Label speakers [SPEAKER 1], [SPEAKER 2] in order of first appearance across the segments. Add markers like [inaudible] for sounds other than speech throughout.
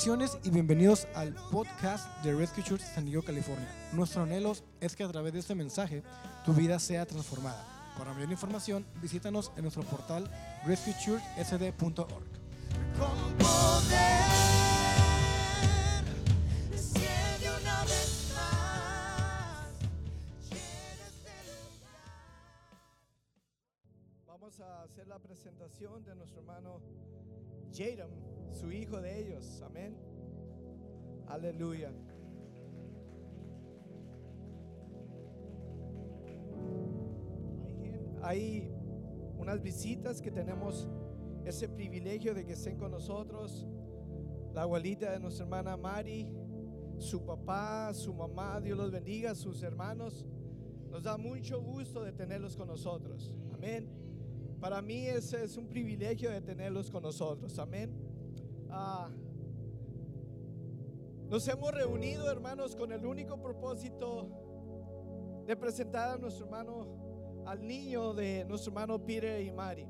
[SPEAKER 1] Bendiciones y bienvenidos al podcast de Rescue Church San Diego, California. Nuestro anhelo es que a través de este mensaje tu vida sea transformada. Para mayor información, visítanos en nuestro portal rescuechurchsd.org.
[SPEAKER 2] Vamos a hacer la presentación de nuestro hermano Jadam, su hijo de ellos. Amén. Aleluya. Hay unas visitas que tenemos ese privilegio de que estén con nosotros. La abuelita de nuestra hermana Mari, su papá, su mamá, Dios los bendiga, sus hermanos. Nos da mucho gusto de tenerlos con nosotros. Amén. Para mí es un privilegio de tenerlos con nosotros. Amén. Ah, nos hemos reunido, hermanos, con el único propósito de presentar a nuestro hermano, al niño de nuestro hermano Peter y Mari.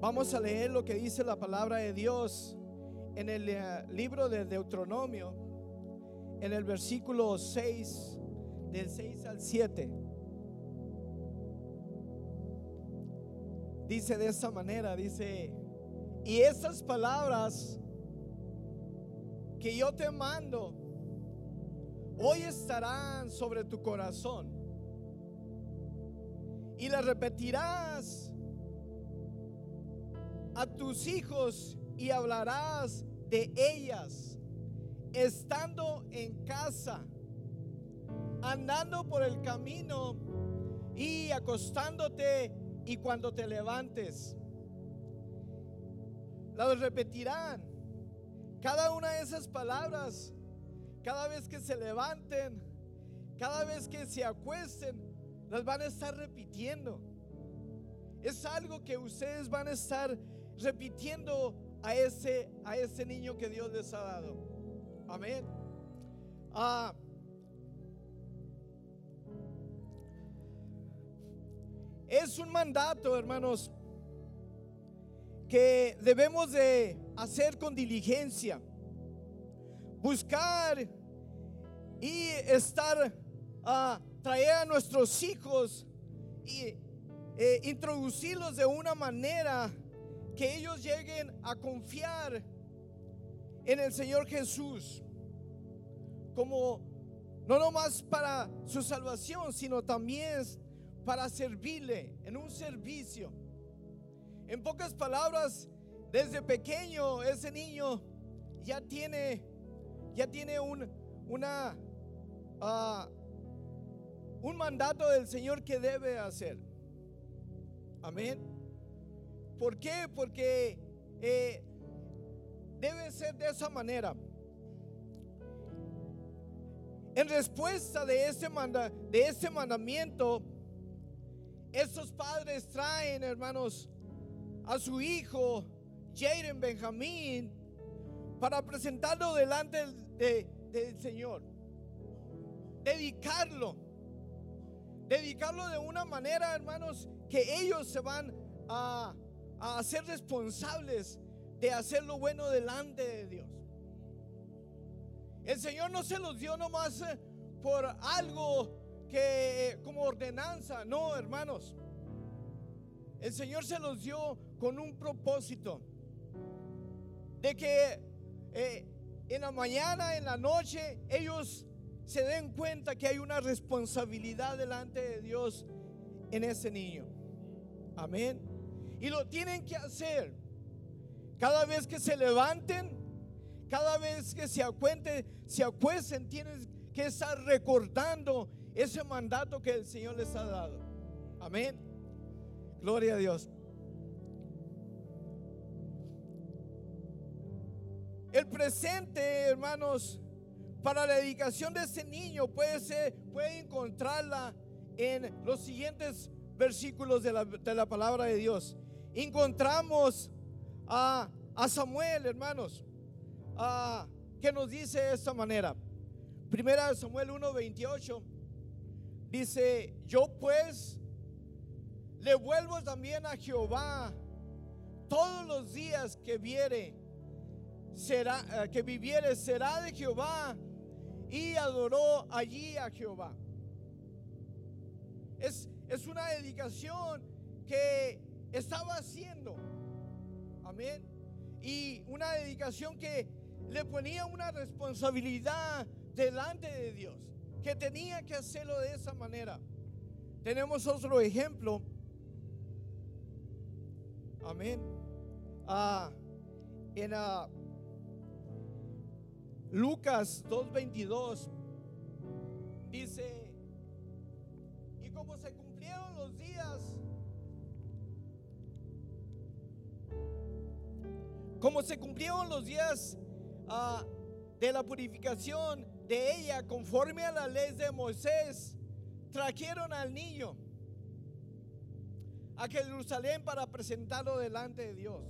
[SPEAKER 2] Vamos a leer lo que dice la palabra de Dios en el eh, libro de Deuteronomio, en el versículo 6, del 6 al 7. Dice de esta manera, dice, y estas palabras que yo te mando hoy estarán sobre tu corazón y las repetirás a tus hijos y hablarás de ellas estando en casa, andando por el camino y acostándote y cuando te levantes. Las repetirán. Cada una de esas palabras, cada vez que se levanten, cada vez que se acuesten, las van a estar repitiendo. Es algo que ustedes van a estar repitiendo a ese, a ese niño que Dios les ha dado. Amén. Ah, es un mandato, hermanos, que debemos de hacer con diligencia. Buscar y estar, a traer a nuestros hijos y eh, introducirlos de una manera que ellos lleguen a confiar en el Señor Jesús como no nomás para su salvación, sino también para servirle en un servicio. En pocas palabras, desde pequeño ese niño ya tiene ya tiene un una ah, un mandato del Señor que debe hacer. Amén. ¿Por qué? Porque eh, debe ser de esa manera. En respuesta de ese, manda, de ese mandamiento, estos padres traen, hermanos, a su hijo, Jaden Benjamín, para presentarlo delante del, de- del Señor. Dedicarlo. Dedicarlo de una manera, hermanos, que ellos se van a, a hacer responsables de hacer lo bueno delante de Dios. El Señor no se los dio nomás eh, por algo que eh, como ordenanza, no, hermanos. El Señor se los dio con un propósito de que eh, en la mañana, en la noche, ellos se den cuenta que hay una responsabilidad delante de Dios en ese niño. Amén. Y lo tienen que hacer. Cada vez que se levanten, cada vez que se acuenten, se acuesten, tienen que estar recordando ese mandato que el Señor les ha dado. Amén. Gloria a Dios. El presente, hermanos, para la dedicación de ese niño puede ser, puede encontrarla en los siguientes versículos de la, de la palabra de Dios. Encontramos a, a Samuel, hermanos, ah, que nos dice de esta manera. Primera Samuel 1:28 dice, yo pues le vuelvo también a Jehová todos los días que viere será eh, que viviere será de Jehová y adoró allí a Jehová. Es, es una dedicación que estaba haciendo. Amén. Y una dedicación que le ponía una responsabilidad delante de Dios, que tenía que hacerlo de esa manera. Tenemos otro ejemplo. Amén. Ah, en Lucas 2.22 dice, y como se cumplieron los días, como se cumplieron los días ah, de la purificación de ella conforme a la ley de Moisés, trajeron al niño a Jerusalén para presentarlo delante de Dios.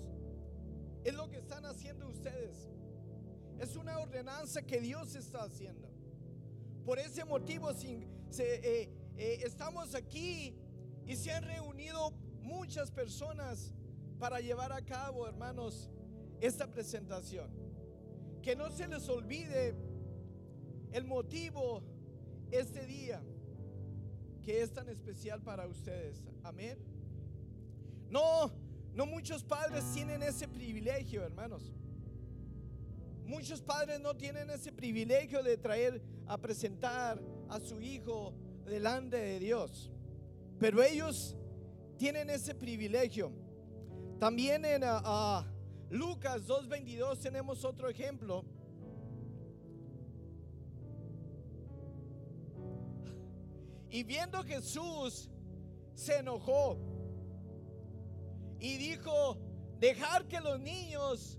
[SPEAKER 2] Es lo que están haciendo ustedes. Es una ordenanza que Dios está haciendo. Por ese motivo eh, eh, estamos aquí y se han reunido muchas personas para llevar a cabo, hermanos, esta presentación. Que no se les olvide el motivo este día que es tan especial para ustedes. Amén. No, no muchos padres tienen ese privilegio, hermanos. Muchos padres no tienen ese privilegio de traer a presentar a su hijo delante de Dios. Pero ellos tienen ese privilegio. También en ah, Lucas 2.22 tenemos otro ejemplo. Y viendo Jesús se enojó y dijo, dejar que los niños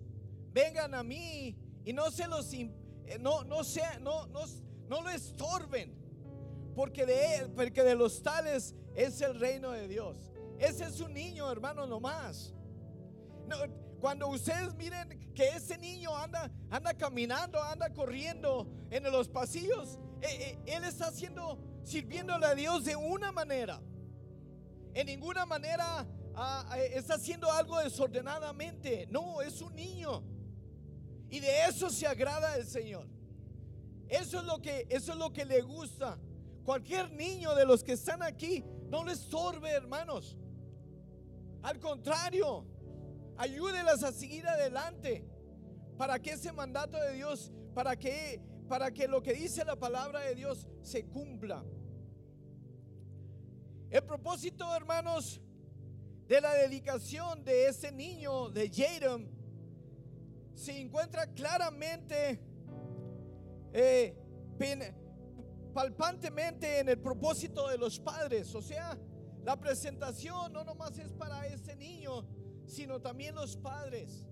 [SPEAKER 2] vengan a mí y no se los eh, no no sea no no no lo estorben porque de porque de los tales es el reino de Dios. Ese es un niño, hermano, nomás. No, cuando ustedes miren que ese niño anda, anda caminando, anda corriendo en los pasillos, eh, eh, él está haciendo, sirviéndole a Dios de una manera. En ninguna manera ah, está haciendo algo desordenadamente. No, es un niño. Y de eso se agrada el Señor. Eso es lo que, eso es lo que le gusta. Cualquier niño de los que están aquí no le estorbe, hermanos. Al contrario, ayúdelas a seguir adelante para que ese mandato de Dios, para que para que lo que dice la palabra de Dios se cumpla. El propósito, hermanos, de la dedicación de ese niño de Jerem se encuentra claramente eh, palpantemente en el propósito de los padres. O sea, la presentación no nomás es para ese niño, sino también los padres.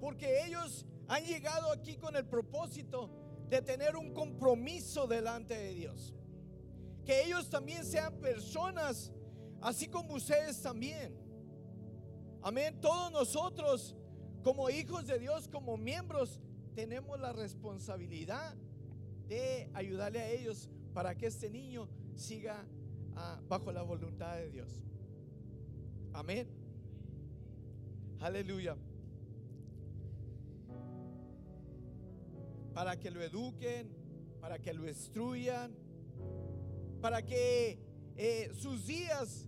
[SPEAKER 2] Porque ellos han llegado aquí con el propósito de tener un compromiso delante de Dios. Que ellos también sean personas, así como ustedes también. Amén. Todos nosotros, como hijos de Dios, como miembros, tenemos la responsabilidad de ayudarle a ellos para que este niño siga ah, bajo la voluntad de Dios. Amén. Aleluya. Para que lo eduquen, para que lo instruyan, para que eh, sus días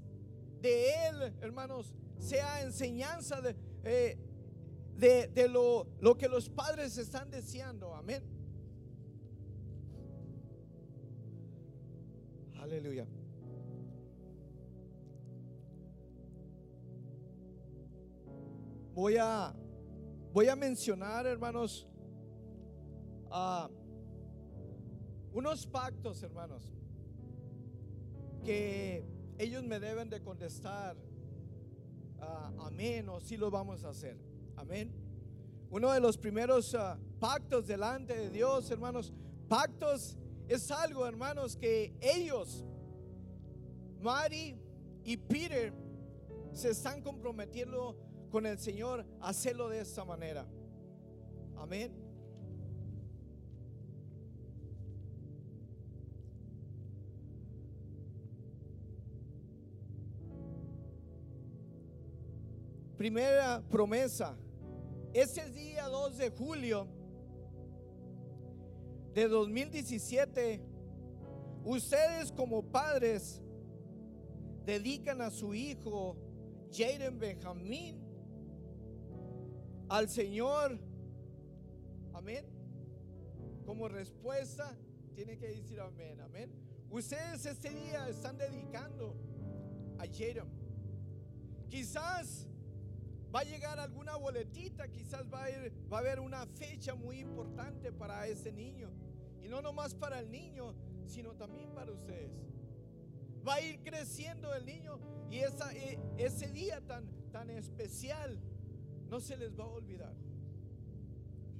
[SPEAKER 2] de Él, hermanos, sea enseñanza de, eh, de, de lo, lo que los padres están deseando. Amén. Aleluya. Voy a, voy a mencionar, hermanos, ah, unos pactos, hermanos, que ellos me deben de contestar ah, amén o si lo vamos a hacer. Amén. Uno de los primeros ah, pactos delante de Dios, hermanos, pactos es algo, hermanos, que ellos, Mari y Peter, se están comprometiendo con el Señor a hacerlo de esta manera. Amén. Primera promesa ese día 2 de julio de 2017, ustedes como padres dedican a su hijo Jaden Benjamín al Señor. Amén. Como respuesta, tiene que decir amén, amén. Ustedes este día están dedicando a Jaden. Quizás va a llegar alguna boletita, quizás va a, ir- va a haber una fecha muy importante para ese niño. Y no nomás para el niño, sino también para ustedes. Va a ir creciendo el niño y esa, e- ese día tan, tan especial no se les va a olvidar.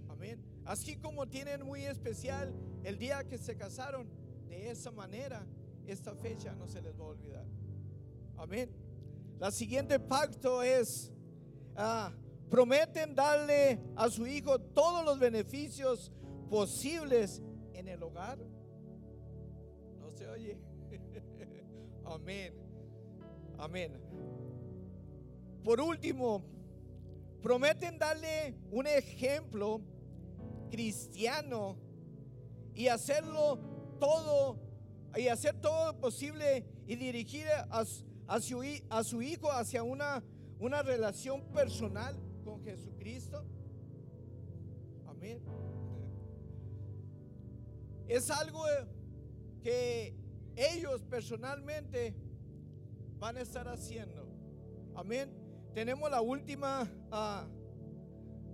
[SPEAKER 2] Amén. Así como tienen muy especial el día que se casaron, de esa manera esta fecha no se les va a olvidar. Amén. La siguiente pacto es, ah, prometen darle a su hijo todos los beneficios posibles en el hogar. No se oye. [laughs] Amén. Amén. Por último, prometen darle un ejemplo cristiano y hacerlo todo y hacer todo posible y dirigir a, su- hijo hacia una, una relación personal con Jesucristo. Amén. Es algo que ellos personalmente van a estar haciendo. Amén. Tenemos la última, ah,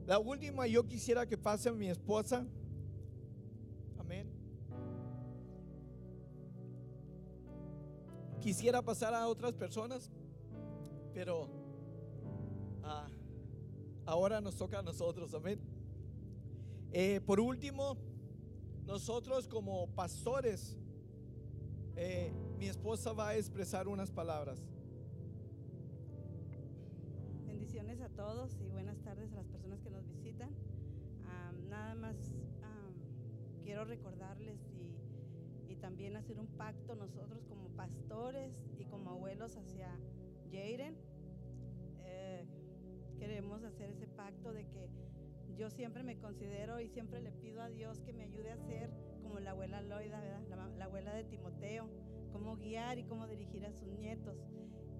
[SPEAKER 2] la última. Yo quisiera que pase mi esposa. Amén. Quisiera pasar a otras personas, pero ah, ahora nos toca a nosotros. Amén. Eh, por último, nosotros como pastores, eh, mi esposa va a expresar unas palabras.
[SPEAKER 3] Bendiciones a todos y buenas tardes a las personas que nos visitan. Nada más quiero recordarles y, y también hacer un pacto nosotros como pastores y como abuelos hacia Jaden. Queremos hacer ese pacto de que yo siempre me considero y siempre le pido a Dios que me ayude a ser como la abuela Loida, ¿verdad? La, la abuela de Timoteo, cómo guiar y cómo dirigir a sus nietos.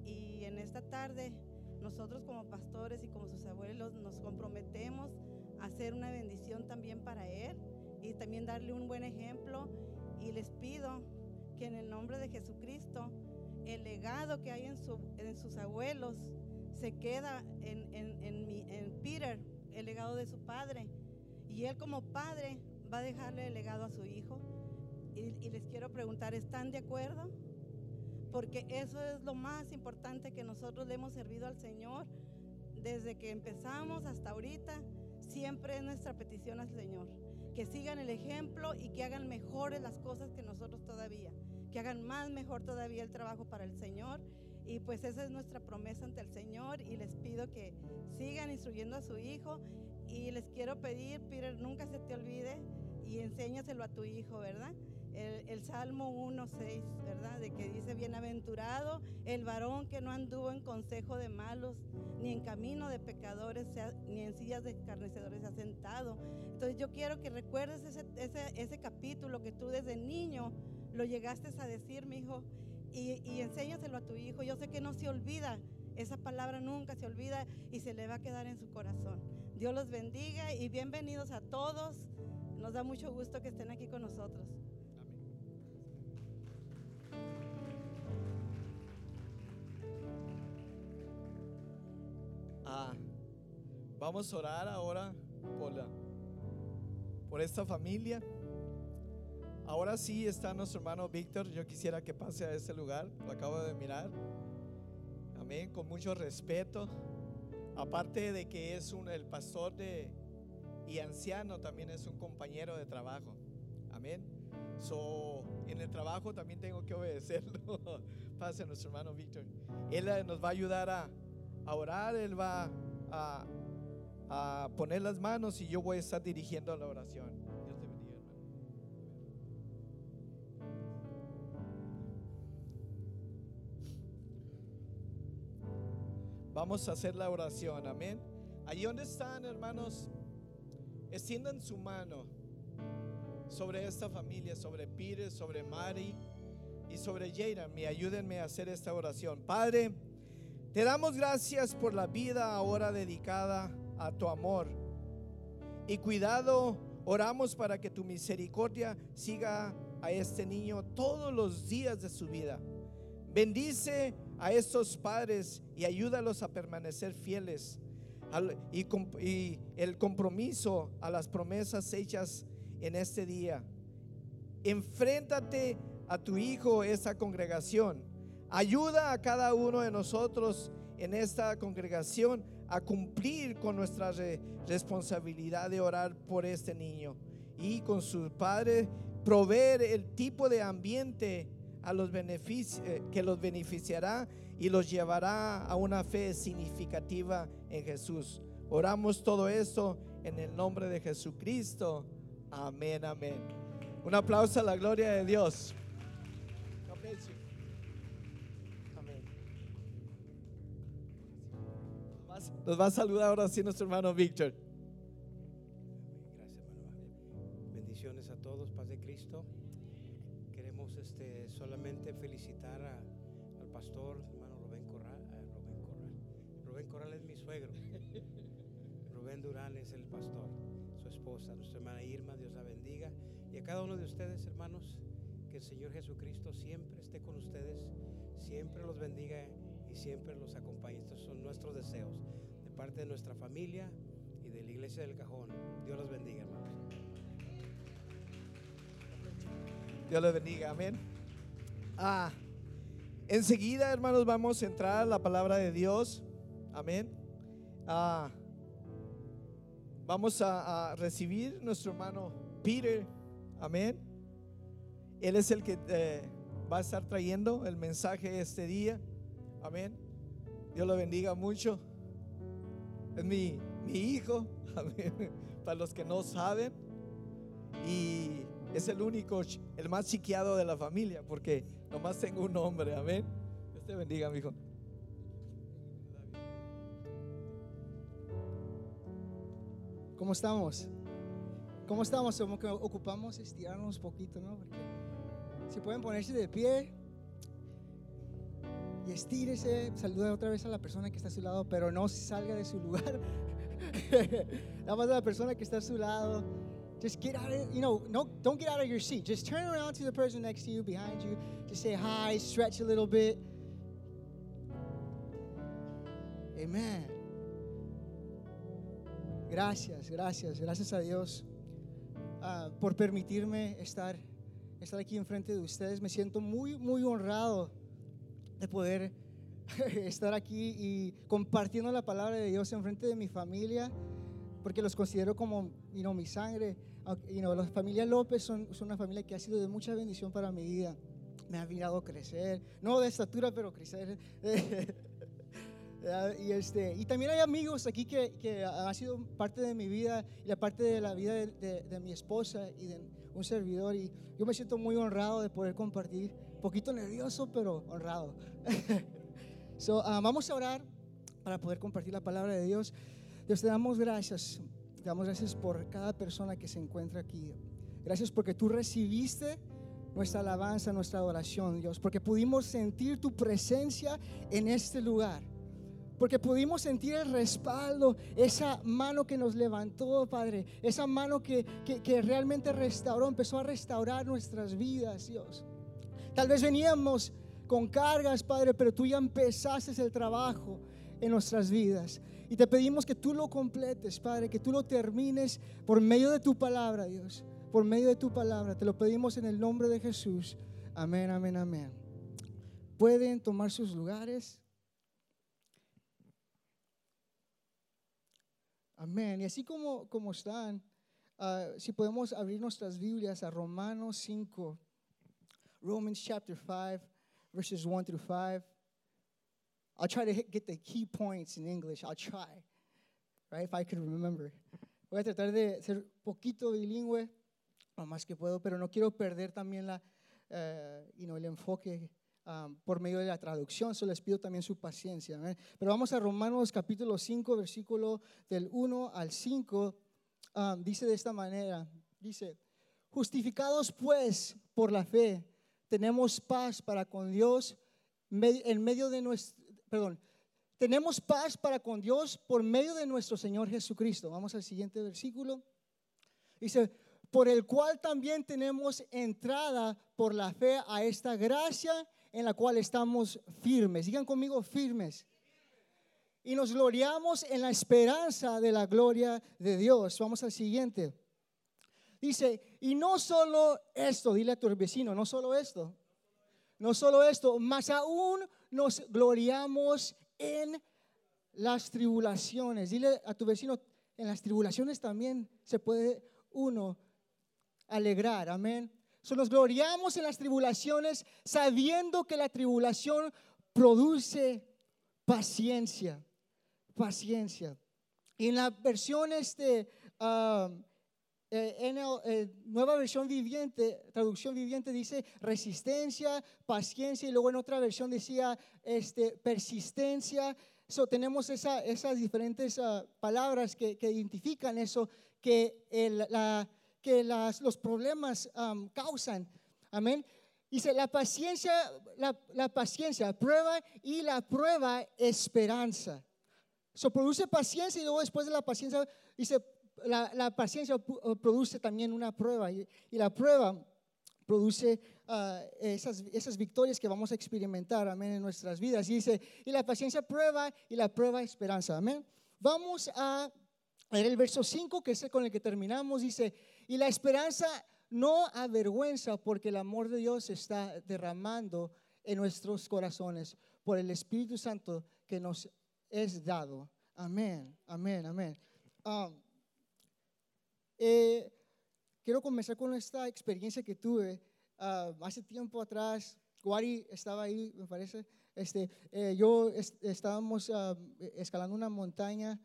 [SPEAKER 3] Y en esta tarde nosotros como pastores y como sus abuelos nos comprometemos a hacer una bendición también para él y también darle un buen ejemplo. Y les pido que en el nombre de Jesucristo, el legado que hay en, su- en sus abuelos se queda en, en- en mi- en Peter, el legado de su padre. Y él como padre va a dejarle el legado a su hijo. Y, les quiero preguntar, ¿están de acuerdo? porque eso es lo más importante que nosotros le hemos servido al Señor desde que empezamos hasta ahorita. Siempre es nuestra petición al Señor, que sigan el ejemplo y que hagan mejores las cosas que nosotros todavía, que hagan más mejor todavía el trabajo para el Señor. Y pues esa es nuestra promesa ante el Señor y les pido que sigan instruyendo a su hijo y les quiero pedir, Peter, nunca se te olvide y enséñaselo a tu hijo, ¿verdad? el, el Salmo 1.6, ¿verdad? De que dice, bienaventurado el varón que no anduvo en consejo de malos, ni en camino de pecadores, ni en sillas de escarnecedores ha sentado. Entonces yo quiero que recuerdes ese, ese, ese capítulo que tú desde niño lo llegaste a decir, mi hijo, y, y enséñaselo a tu hijo. Yo sé que no se olvida, esa palabra nunca se olvida y se le va a quedar en su corazón. Dios los bendiga y bienvenidos a todos. Nos da mucho gusto que estén aquí con nosotros.
[SPEAKER 2] Ah, vamos a orar ahora por, la- por esta familia. Ahora sí está nuestro hermano Víctor. Yo quisiera que pase a ese lugar. Lo acabo de mirar. Amén. Con mucho respeto. Aparte de que es un, el pastor y anciano, también es un compañero de trabajo. Amén. So, en el trabajo también tengo que obedecerlo. [laughs] Pase nuestro hermano Víctor. Él eh, nos va a ayudar a, a orar, Él va a, a poner las manos y yo voy a estar dirigiendo la oración. Vamos a hacer la oración, amén. Allí donde están, hermanos, extiendan su mano sobre esta familia, sobre Peter, sobre Mari y sobre Jeremy. Ayúdenme a hacer esta oración. Padre, te damos gracias por la vida ahora dedicada a tu amor. Y cuidado, oramos para que tu misericordia siga a este niño todos los días de su vida. Bendice a estos padres y ayúdalos a permanecer fieles y, el compromiso a las promesas hechas en este día. Enfréntate a tu hijo, esta congregación. Ayuda a cada uno de nosotros en esta congregación a cumplir con nuestra re- responsabilidad de orar por este niño y con su padre proveer el tipo de ambiente a los benefici- eh, que los beneficiará y los llevará a una fe significativa en Jesús. Oramos todo esto en el nombre de Jesucristo. Amén, amén. Un aplauso a la gloria de Dios. Amén. Nos va a saludar ahora sí nuestro hermano Víctor.
[SPEAKER 4] De ustedes, hermanos, que el Señor Jesucristo siempre esté con ustedes, siempre los bendiga y siempre los acompañe. Estos son nuestros deseos de parte de nuestra familia y de la iglesia del cajón. Dios los bendiga, hermanos.
[SPEAKER 2] Dios les bendiga, amén. Ah, enseguida, hermanos, vamos a entrar a la palabra de Dios, amén. Ah, vamos a recibir nuestro hermano Peter, amén. Él es el que eh, va a estar trayendo el mensaje este día, amén. Dios lo bendiga mucho. Es mi, mi hijo, [laughs] amén. Para los que no saben. Y es el único, el más chiqueado de la familia, porque nomás tengo un hombre, amén. Dios te bendiga, mi hijo.
[SPEAKER 5] ¿Cómo estamos? ¿Cómo estamos? Como que ocupamos estirarnos un poquito, ¿no? Porque si pueden ponerse de pie y estírese, saluda otra vez a la persona que está a su lado, pero no salga de su lugar. [laughs] Nada más a la persona que está a su lado. Just get out of, you know, no, don't get out of your seat. Just turn around to the person next to you, behind you. Just say hi, stretch a little bit. Amen. Gracias, gracias, gracias a Dios ah, por permitirme estar, estar aquí enfrente de ustedes. Me siento muy, muy honrado de poder [laughs] estar aquí y compartiendo la palabra de Dios enfrente de mi familia, porque los considero como you know, mi sangre. You know, la familia López son, son una familia que ha sido de mucha bendición para mi vida. Me ha mirado crecer, no de estatura, pero crecer. [laughs] ¿verdad? Y, este, y también hay amigos aquí que, que han sido parte de mi vida y la parte de la vida de, de- de mi esposa y de un servidor. Y yo me siento muy honrado de poder compartir, poquito nervioso, pero honrado. [laughs] so, ah, vamos a orar para poder compartir la palabra de Dios. Dios, te damos gracias. Te damos gracias por cada persona que se encuentra aquí. Gracias porque tú recibiste nuestra alabanza, nuestra adoración, Dios, porque pudimos sentir tu presencia en este lugar porque pudimos sentir el respaldo, esa mano que nos levantó, Padre, esa mano que, que, realmente restauró, empezó a restaurar nuestras vidas, Dios. Tal vez veníamos con cargas, Padre, pero tú ya empezaste el trabajo en nuestras vidas. Y te pedimos que tú lo completes, Padre, que tú lo termines por medio de tu palabra, Dios. Por medio de tu palabra. Te lo pedimos en el nombre de Jesús. Amén, amén, amén. Pueden tomar sus lugares. Amén. Y así como, como están, ah, si podemos abrir nuestras Biblias a Romanos 5, Romans chapter 5, verses 1 through 5. I'll try to hit, get the key points in English. I'll try, right? If I could remember. Voy a tratar de ser poquito bilingüe, lo más que puedo, pero no quiero perder también la, eh, you know, el enfoque ah, por medio de la traducción, so les pido también su paciencia. amén. Pero vamos a Romanos capítulo 5, versículo del 1 al 5. ah, dice de esta manera, dice, justificados pues por la fe, tenemos paz para con Dios en medio de nuestro, perdón, tenemos paz para con Dios por medio de nuestro Señor Jesucristo. Vamos al siguiente versículo. Dice, por el cual también tenemos entrada por la fe a esta gracia en la cual estamos firmes. Digan conmigo firmes. Y nos gloriamos en la esperanza de la gloria de Dios. Vamos al siguiente. Dice, y no solo esto, dile a tu vecino, no solo esto, no solo esto, más aún nos gloriamos en las tribulaciones. Dile a tu vecino, en las tribulaciones también se puede uno alegrar, amén. So, nos gloriamos en las tribulaciones sabiendo que la tribulación produce paciencia, paciencia. Y en la versión este, um, eh, en el, eh, nueva versión viviente, traducción viviente dice resistencia, paciencia y luego en otra versión decía este, persistencia. So, tenemos esa- esas diferentes ah, palabras que, que identifican eso que, el- la- que los problemas causan. Amén. Dice la paciencia, la, paciencia, prueba y la prueba esperanza. So, produce paciencia y luego después de la paciencia, dice, la, paciencia uh, produce también una prueba y, la prueba produce ah, esas, victorias que vamos a experimentar, amén, en nuestras vidas. Dice, y la paciencia prueba y la prueba esperanza, amén. Vamos a leer el verso 5, que es el con el que terminamos, dice, y la esperanza no avergüenza porque el amor de Dios está derramando en nuestros corazones por el Espíritu Santo que nos es dado. Amén, amén, amén. Um, eh, quiero comenzar con esta experiencia que tuve ah, hace tiempo atrás. Guari estaba ahí, me parece. Este, eh, yo es- estábamos ah, escalando una montaña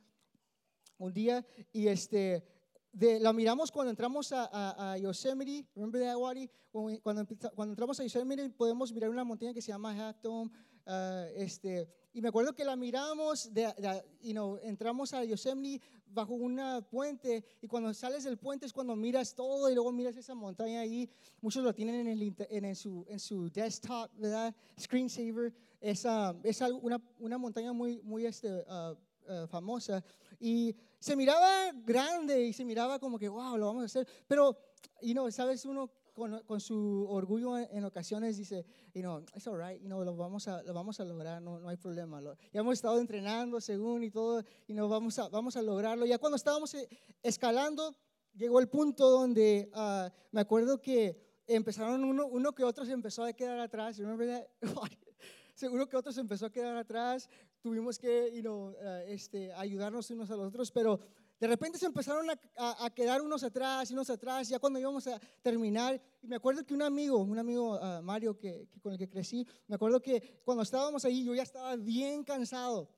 [SPEAKER 5] un día y este, de- la miramos cuando entramos a, a- a Yosemite. Remember that, Wadi? Cuando, cuando entramos a Yosemite podemos mirar una montaña que se llama Half Dome. ah, este, y me acuerdo que la miramos, de, de- you know, entramos a Yosemite bajo una puente y cuando sales del puente es cuando miras todo y luego miras esa montaña ahí. Muchos lo tienen en, el, en, en su, en su desktop, ¿verdad? Screensaver. Es, ah, es una, una montaña muy, muy este, ah, ah, famosa y se miraba grande y se miraba como que, wow, lo vamos a hacer. Pero, you know, sabes, uno con, con su orgullo en, en ocasiones dice, you know, it's all right, you know, lo vamos a, lo vamos a lograr, no, no hay problema. Lo- ya hemos estado entrenando según y todo, y no vamos a, vamos a lograrlo. Ya cuando estábamos eh, escalando, llegó el punto donde ah, me acuerdo que empezaron uno, uno que otro se empezó a quedar atrás. [laughs] Seguro que otro se empezó a quedar atrás. Tuvimos que, you know, ah, este, ayudarnos unos a los otros, pero de repente se empezaron a, a- a quedar unos atrás y unos atrás, ya cuando íbamos a terminar. Y me acuerdo que un amigo, un amigo ah, Mario que, que con el que crecí, me acuerdo que cuando estábamos ahí yo ya estaba bien cansado.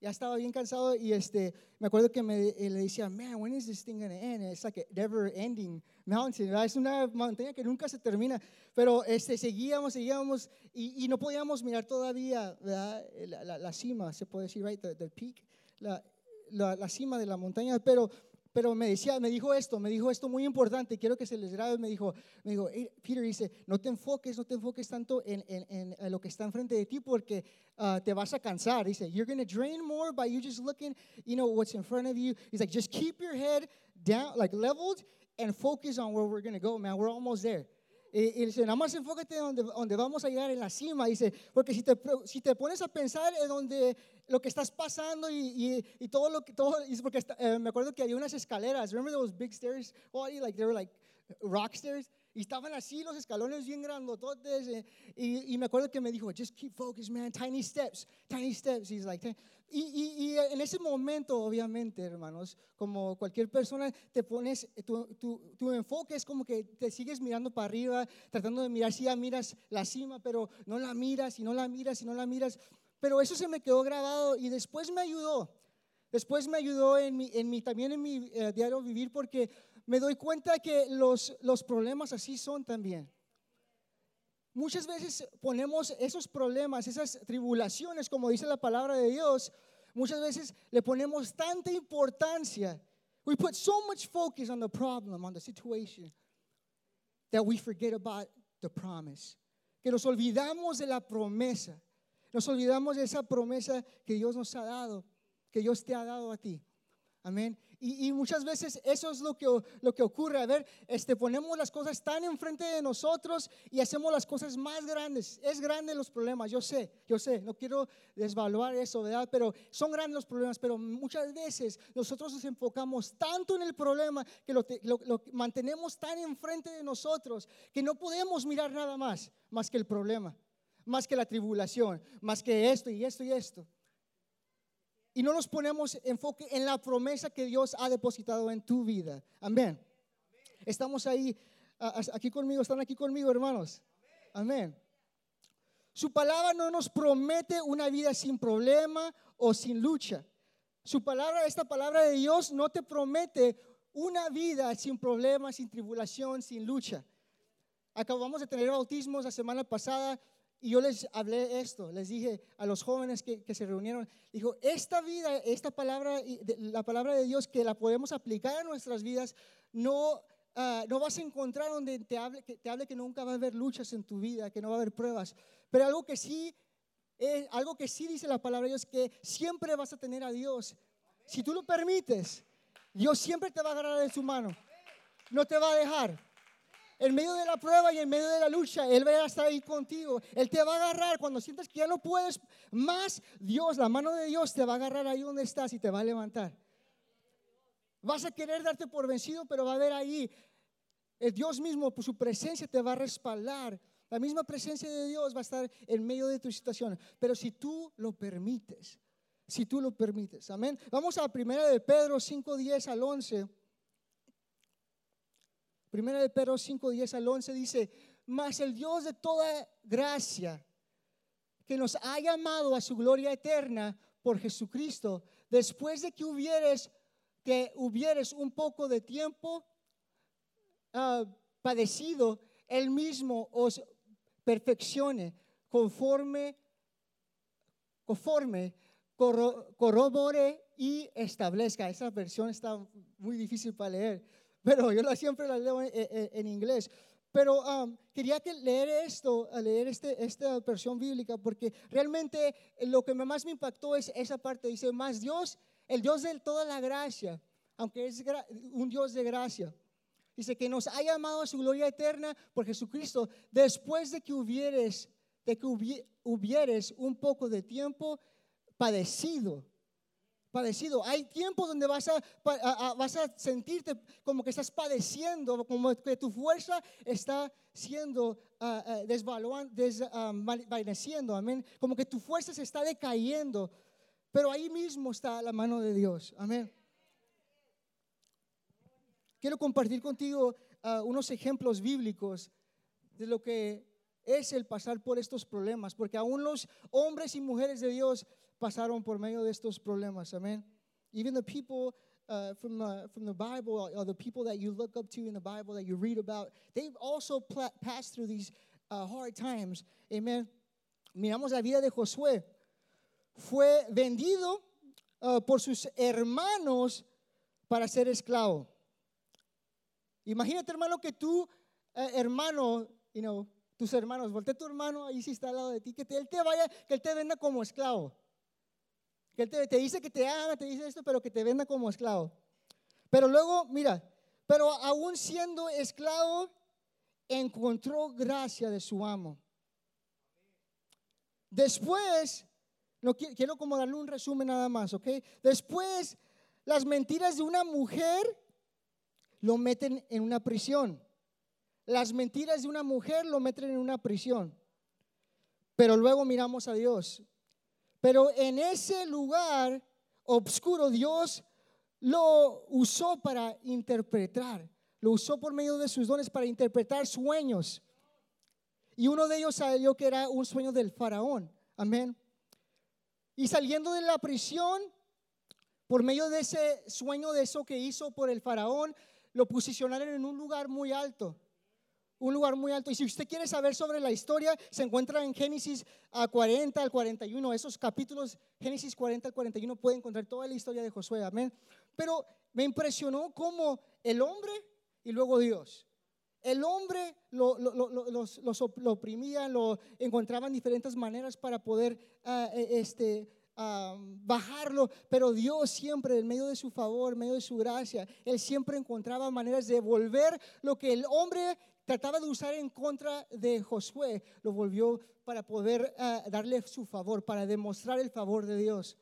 [SPEAKER 5] Ya estaba bien cansado y este, me acuerdo que me, eh, le decía, man, when is this thing gonna end? It's like a never ending mountain, ¿verdad? Es una montaña que nunca se termina. Pero este, seguíamos, seguíamos y, y no podíamos mirar todavía. La, la- la cima, se puede decir, right? The, the peak, la, la cima de la montaña. Pero, pero me decía, me dijo esto, me dijo esto muy importante, quiero que se les grabe, me dijo, me dijo, "Hey, Peter dice, no te enfoques, no te enfoques tanto en, en, en- lo que está enfrente de ti porque ah, te vas a cansar. Dice, you're going to drain more by you just looking, you know, what's in front of you. He's like, just keep your head down, like leveled and focus on where we're going to go, man. We're almost there. Y, y dice, nada más enfócate donde, donde vamos a llegar en la cima. Dice, porque si te, si te pones a pensar en donde lo que estás pasando y, y, y todo lo que, todo, dice, porque está- eh, me acuerdo que había unas escaleras. Remember those big stairs? Wally? like they were like rock stairs. Y estaban así los escalones bien grandototes. eh, y, y me acuerdo que me dijo, just keep focused, man. Tiny steps, tiny steps. He's like, y, y, y en ese momento, obviamente, hermanos, como cualquier persona, te pones, tu, tu, tu enfoque es como que te sigues mirando para arriba, tratando de mirar si ya miras la cima, pero no la miras y no la miras y no la miras. Pero eso se me quedó grabado y después me ayudó. Después me ayudó en mi, en mi, también en mi eh, diario vivir porque me doy cuenta que los, los problemas así son también. muchas veces ponemos esos problemas, esas tribulaciones, como dice la palabra de Dios, muchas veces le ponemos tanta importancia. We put so much focus on the problem, on the situation, that we forget about the promise. Que nos olvidamos de la promesa. Nos olvidamos de esa promesa que Dios nos ha dado, que Dios te ha dado a ti. Amén. Y, muchas veces eso es lo que, lo que ocurre. A ver, este, ponemos las cosas tan enfrente de nosotros y hacemos las cosas más grandes. Es grande los problemas, yo sé, yo sé. No quiero desvaluar eso, ¿verdad? Pero son grandes los problemas. Pero muchas veces nosotros nos enfocamos tanto en el problema que lo- lo mantenemos tan enfrente de nosotros que no podemos mirar nada más, más que el problema, más que la tribulación, más que esto y esto y esto y no nos ponemos enfoque en la promesa que Dios ha depositado en tu vida. Amén. Estamos ahí, aquí conmigo, están aquí conmigo, hermanos. Amén. Su palabra no nos promete una vida sin problema o sin lucha. Su palabra, esta palabra de Dios no te promete una vida sin problemas, sin tribulación, sin lucha. Acabamos de tener bautismos la semana pasada y yo les hablé esto, les dije a los jóvenes que, que se reunieron, dijo, esta vida, esta palabra, la palabra de Dios que la podemos aplicar a nuestras vidas, no, ah, no vas a encontrar donde te hable, que te hable que nunca va a haber luchas en tu vida, que no va a haber pruebas, pero algo que sí, eh, algo que sí dice la palabra de Dios, que siempre vas a tener a Dios. Si tú lo permites, Dios siempre te va a agarrar de su mano, no te va a dejar. En medio de la prueba y en medio de la lucha, Él va a estar ahí contigo. Él te va a agarrar cuando sientas que ya no puedes más. Dios, la mano de Dios te va a agarrar ahí donde estás y te va a levantar. Vas a querer darte por vencido, pero va a haber ahí el Dios mismo, por su presencia te va a respaldar. La misma presencia de Dios va a estar en medio de tu situación. Pero si tú lo permites, si tú lo permites, amén. Vamos a primera de Pedro 5, 10 al 11. Primera de Pedro 5, 10 al 11 dice, mas el Dios de toda gracia, que nos ha llamado a su gloria eterna por Jesucristo, después de que hubieres, que hubieres un poco de tiempo ah, padecido, Él mismo os perfeccione conforme, conforme corro- corrobore y establezca. Esa versión está muy difícil para leer, pero yo la, siempre la leo en, en- en inglés. Pero um, quería que leer esto, leer este, esta versión bíblica, porque realmente lo que más me impactó es esa parte. Dice, más Dios, el Dios de toda la gracia, aunque es un Dios de gracia. Dice que nos ha llamado a su gloria eterna por Jesucristo, después de que hubieres, de que hubie- hubieres un poco de tiempo padecido. Padecido. Hay tiempos donde vas a, vas a sentirte como que estás padeciendo, como que tu fuerza está siendo ah, ah, des- ah, desvaneciendo, amén. Como que tu fuerza se está decayendo. Pero ahí mismo está la mano de Dios, amén. Quiero compartir contigo ah, unos ejemplos bíblicos de lo que es el pasar por estos problemas, porque aún los hombres y mujeres de Dios pasaron por medio de estos problemas, amén. Even the people uh, from, uh, from the Bible, or the people that you look up to in the Bible that you read about, they've also passed through these uh, hard times, amen. Miramos la vida de Josué. Fue vendido por sus hermanos para ser esclavo. Imagínate, hermano, que tú, hermano, you know, tus hermanos, voltea tu hermano, ahí sí está al lado de ti, que te- él te vaya, que él te venda como esclavo. Que él te, te dice que te ama, te dice esto, pero que te venda como esclavo. Pero luego, mira, pero aún siendo esclavo, encontró gracia de su amo. Después, no qui- quiero como darle un resumen nada más, ¿ok? Después, las mentiras de una mujer lo meten en una prisión. Las mentiras de una mujer lo meten en una prisión. Pero luego miramos a Dios. Pero en ese lugar oscuro Dios lo usó para interpretar. Lo usó por medio de sus dones para interpretar sueños. Y uno de ellos salió que era un sueño del faraón. Amén. Y saliendo de la prisión, por medio de ese sueño de eso que hizo por el faraón, lo posicionaron en un lugar muy alto. Un lugar muy alto. Y si usted quiere saber sobre la historia, se encuentra en Génesis ah, 40 al 41. Esos capítulos, Génesis 40 al 41, puede encontrar toda la historia de Josué. Amén. Pero me impresionó cómo el hombre y luego Dios. El hombre lo, lo, lo, lo- los- los op- lo encontraban diferentes maneras para poder ah, eh, este, ah, bajarlo, pero Dios siempre, en medio de su favor, en medio de su gracia, Él siempre encontraba maneras de volver lo que el hombre trataba de usar en contra de Josué, lo volvió para poder ah, darle su favor, para demostrar el favor de Dios.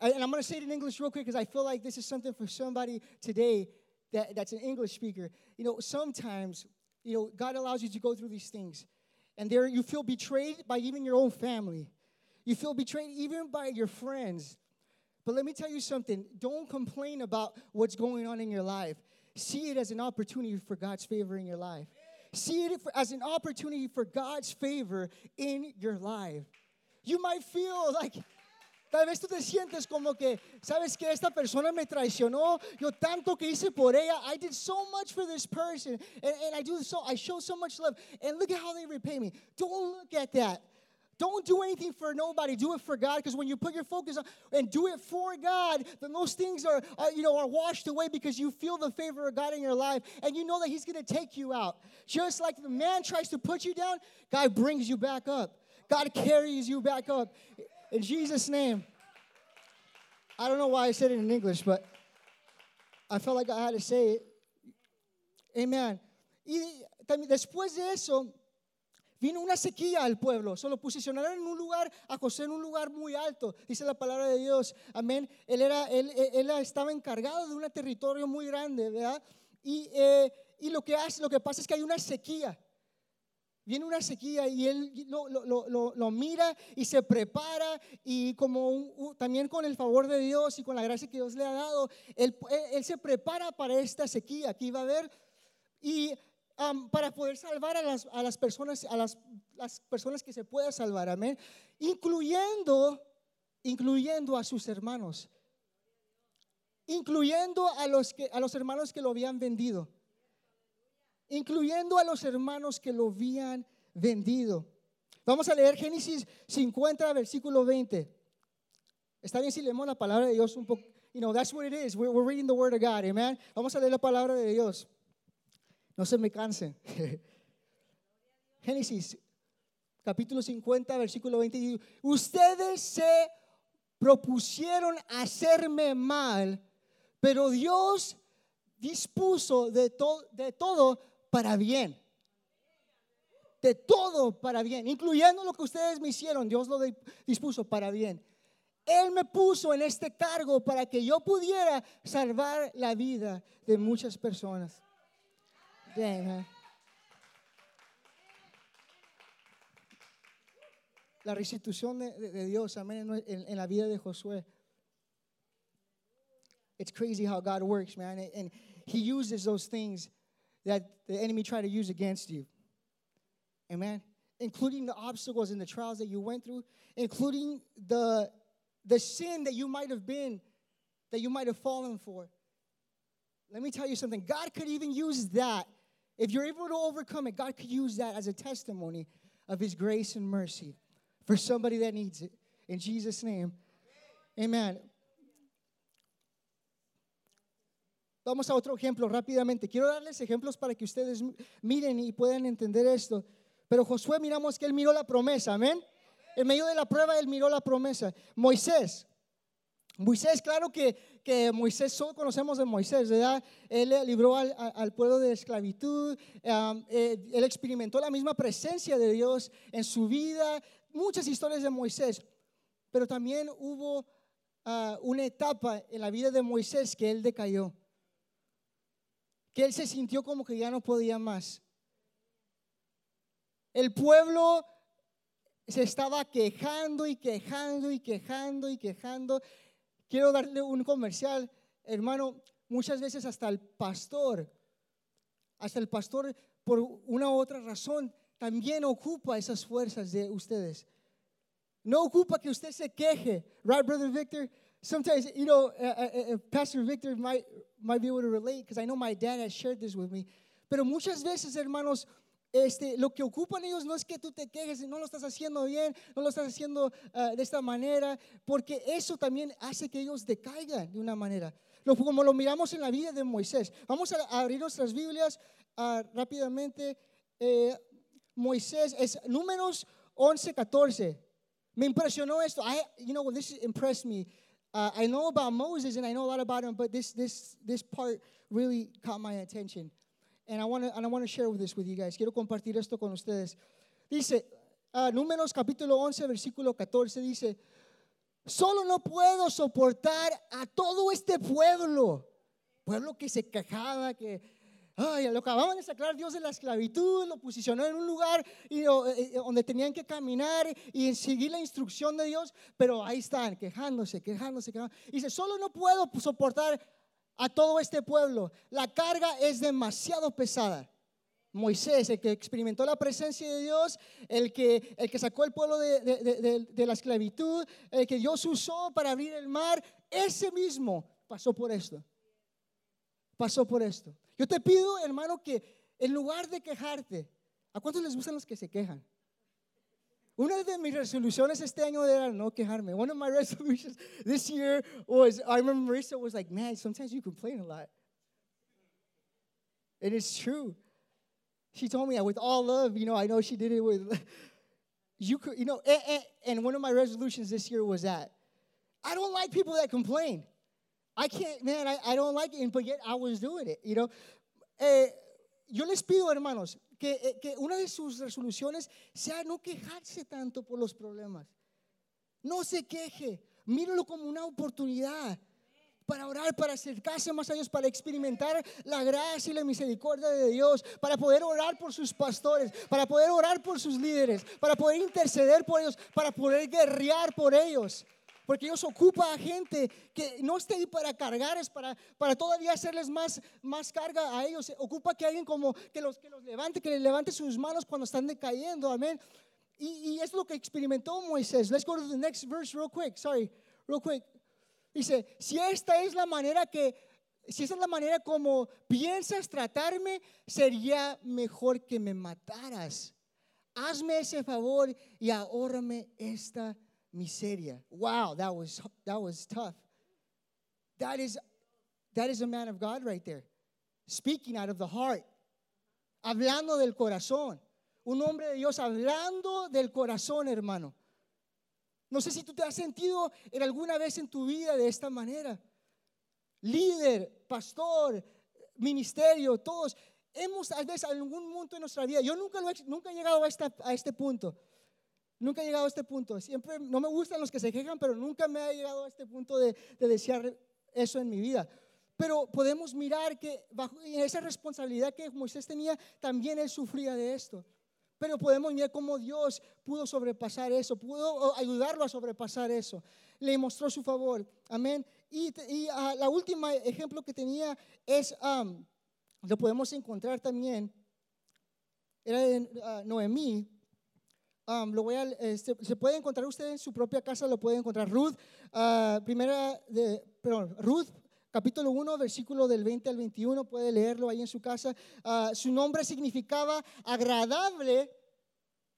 [SPEAKER 5] I- and I'm going to say it in English real quick because I feel like this is something for somebody today that, that's an English speaker. You know, sometimes, you know, God allows you to go through these things, and there you feel betrayed by even your own family. You feel betrayed even by your friends. But let me tell you something don't complain about what's going on in your life. See it as an opportunity for God's favor in your life. See it as an opportunity for God's favor in your life. You might feel like, tal vez tú te sientes como que, sabes que esta persona me traicionó, yo tanto que hice por ella, I did so much for this person, and, and I do so, I show so much love, and look at how they repay me. Don't look at that. Don't do anything for nobody. Do it for God. Because when you put your focus on and do it for God, then those things are, are, you know are washed away because you feel the favor of God in your life, and you know that He's going to take you out. Just like the man tries to put you down, God brings you back up. God carries you back up. In Jesus' name. I don't know why I said it in English, but I felt like I had to say it. Amen. También después de eso, Vino una sequía al pueblo, solo posicionaron en un lugar, a José en un lugar muy alto, dice la palabra de Dios, amén. Él, era, él, él estaba encargado de un territorio muy grande, ¿verdad? Y, eh, y lo, que hace, lo que pasa es que hay una sequía. Viene una sequía y él lo, lo- lo- lo- lo mira y se prepara y como también con el favor de Dios y con la gracia que Dios le ha dado, él, él- él se prepara para esta sequía que iba a haber y para poder salvar a las, a las personas, a las personas que se pueda salvar, amén, incluyendo, incluyendo a sus hermanos, incluyendo a los, que, a los hermanos que lo habían vendido, incluyendo a los hermanos que lo habían vendido. Vamos a leer Génesis 50, versículo 20. Está bien si leemos la palabra de Dios un poco. You know, that's what it is. We're, we're reading the word of God, amen. Vamos a leer la palabra de Dios. No se me cansen. [laughs] Génesis capítulo 50, versículo 20. dice, Ustedes se propusieron hacerme mal, pero Dios dispuso de, de todo para bien. De todo para bien, incluyendo lo que ustedes me hicieron, Dios lo di- dispuso para bien. Él me puso en este cargo para que yo pudiera salvar la vida de muchas personas. Man. La restitución de, Dios, amén, en la vida de Josué. It's crazy how God works, man. And, and He uses those things that the enemy tried to use against you. Amen. Including the obstacles and the trials that you went through, including the, the sin that you might have been, that you might have fallen for. Let me tell you something. God could even use that. If you're able to overcome it, God could use that as a testimony of His grace and mercy for somebody that needs it. In Jesus' name. Amen. Vamos a otro ejemplo rápidamente. Quiero darles ejemplos para que ustedes miren y puedan entender esto. Pero Josué miramos que él miró la promesa, amén. En medio de la prueba él miró la promesa. Moisés. Moisés, claro que, que Moisés, solo conocemos de Moisés, ¿verdad? Él libró al, pueblo de esclavitud, eh, él experimentó la misma presencia de Dios en su vida, muchas historias de Moisés, pero también hubo ah, una etapa en la vida de Moisés que él decayó, que él se sintió como que ya no podía más. El pueblo se estaba quejando y quejando y quejando y quejando. Quiero darle un comercial, hermano, muchas veces hasta el pastor, hasta el pastor por una u otra razón también ocupa esas fuerzas de ustedes. No ocupa que usted se queje, right, brother Victor? Sometimes, you know, uh, uh, uh, Pastor Victor might might be able to relate because I know my dad has shared this with me. Pero muchas veces, hermanos, este, lo que ocupan ellos no es que tú te quejes, no lo estás haciendo bien, no lo estás haciendo ah, de esta manera, porque eso también hace que ellos decaigan de una manera. Lo- como lo miramos en la vida de Moisés. Vamos a, a abrir nuestras Biblias ah, rápidamente. Eh, Moisés es números 11, 14. Me impresionó esto. I, you know, this impressed me. Uh, I know about Moses and I know a lot about him, but this, this, this part really caught my attention. And I want to share this with you guys. Quiero compartir esto con ustedes. Dice, ah, Números capítulo 11, versículo 14, dice, solo no puedo soportar a todo este pueblo. Pueblo que se quejaba, que ay, lo acababan de sacar Dios de la esclavitud, lo posicionó en un lugar y, eh, eh, donde tenían que caminar y seguir la instrucción de Dios, pero ahí están, quejándose, quejándose, quejándose. Dice, solo no puedo soportar a todo este pueblo. La carga es demasiado pesada. Moisés, el que experimentó la presencia de Dios, el que, el que sacó el pueblo de- de- de- de la esclavitud, el que Dios usó para abrir el mar, ese mismo pasó por esto. Pasó por esto. Yo te pido, hermano, que en lugar de quejarte, ¿a cuántos les gustan los que se quejan? Una de mis resoluciones este año era no quejarme. One of my [laughs] resolutions this year was, I remember Marissa was like, man, sometimes you complain a lot. And it's true. She told me that with all love, you know, I know she did it with, [laughs] you could, you know, and, and, and one of my resolutions this year was that I don't like people that complain. I can't, man, I, I don't like it, but yet I was doing it, you know. Eh, yo les pido, hermanos, que, eh, que una de sus resoluciones sea no quejarse tanto por los problemas. No se queje, míralo como una oportunidad para orar, para acercarse más a Dios, para experimentar la gracia y la misericordia de Dios, para poder orar por sus pastores, para poder orar por sus líderes, para poder interceder por ellos, para poder guerrear por ellos. Porque Dios ocupa a gente que no esté ahí para cargar, es para, para todavía hacerles más, más carga a ellos. Ocupa que alguien como que los, que los levante, que les levante sus manos cuando están decayendo. Amén. Y, y es lo que experimentó Moisés. Let's go to the next verse real quick. Sorry, real quick. Dice, si esta es la manera que, si esa es la manera como piensas tratarme, sería mejor que me mataras. Hazme ese favor y ahórrame esta miseria. Wow, that was that was tough. That is that is a man of God right there. Speaking out of the heart. Hablando del corazón. Un hombre de Dios hablando del corazón, hermano. No sé si tú te has sentido en alguna vez en tu vida de esta manera. Líder, pastor, ministerio, todos hemos tal vez en algún punto de nuestra vida. Yo nunca, lo he, nunca he llegado a, esta, a este punto. Nunca he llegado a este punto. Siempre no me gustan los que se quejan, pero nunca me ha llegado a este punto de, de desear eso en mi vida. Pero podemos mirar que bajo esa responsabilidad que Moisés tenía, también él sufría de esto. Pero podemos mirar cómo Dios pudo sobrepasar eso, pudo ayudarlo a sobrepasar eso. Le mostró su favor. Amén. Y, y ah, la última ejemplo que tenía es, um, lo podemos encontrar también, era en ah, Noemí. Um, lo voy a, este, se puede encontrar usted en su propia casa, lo puede encontrar. Ruth, ah, primera de, perdón, Ruth capítulo 1, versículo del 20 al 21, puede leerlo ahí en su casa. Ah, su nombre significaba agradable,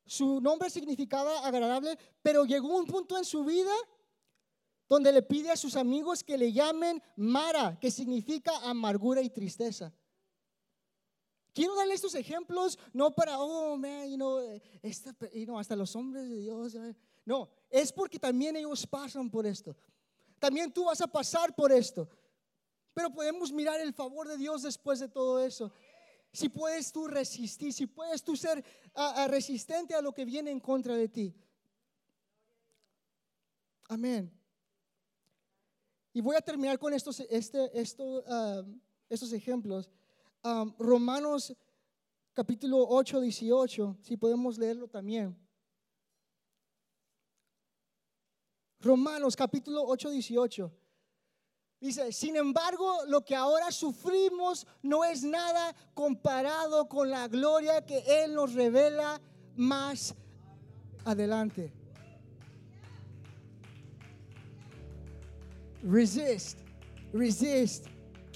[SPEAKER 5] su nombre significaba agradable, pero llegó un punto en su vida donde le pide a sus amigos que le llamen Mara, que significa amargura y tristeza. Quiero darle estos ejemplos no para, oh, man, you know, esta, you know, hasta los hombres de Dios. No, es porque también ellos pasan por esto. También tú vas a pasar por esto. Pero podemos mirar el favor de Dios después de todo eso. Si puedes tú resistir, si puedes tú ser ah, resistente a lo que viene en contra de ti. Amén. Y voy a terminar con estos, este, esto, ah, estos ejemplos. Um, Romanos capítulo 8, 18, si podemos leerlo también. Romanos capítulo 8, 18. Dice, sin embargo, lo que ahora sufrimos no es nada comparado con la gloria que Él nos revela más adelante. Resist, resist.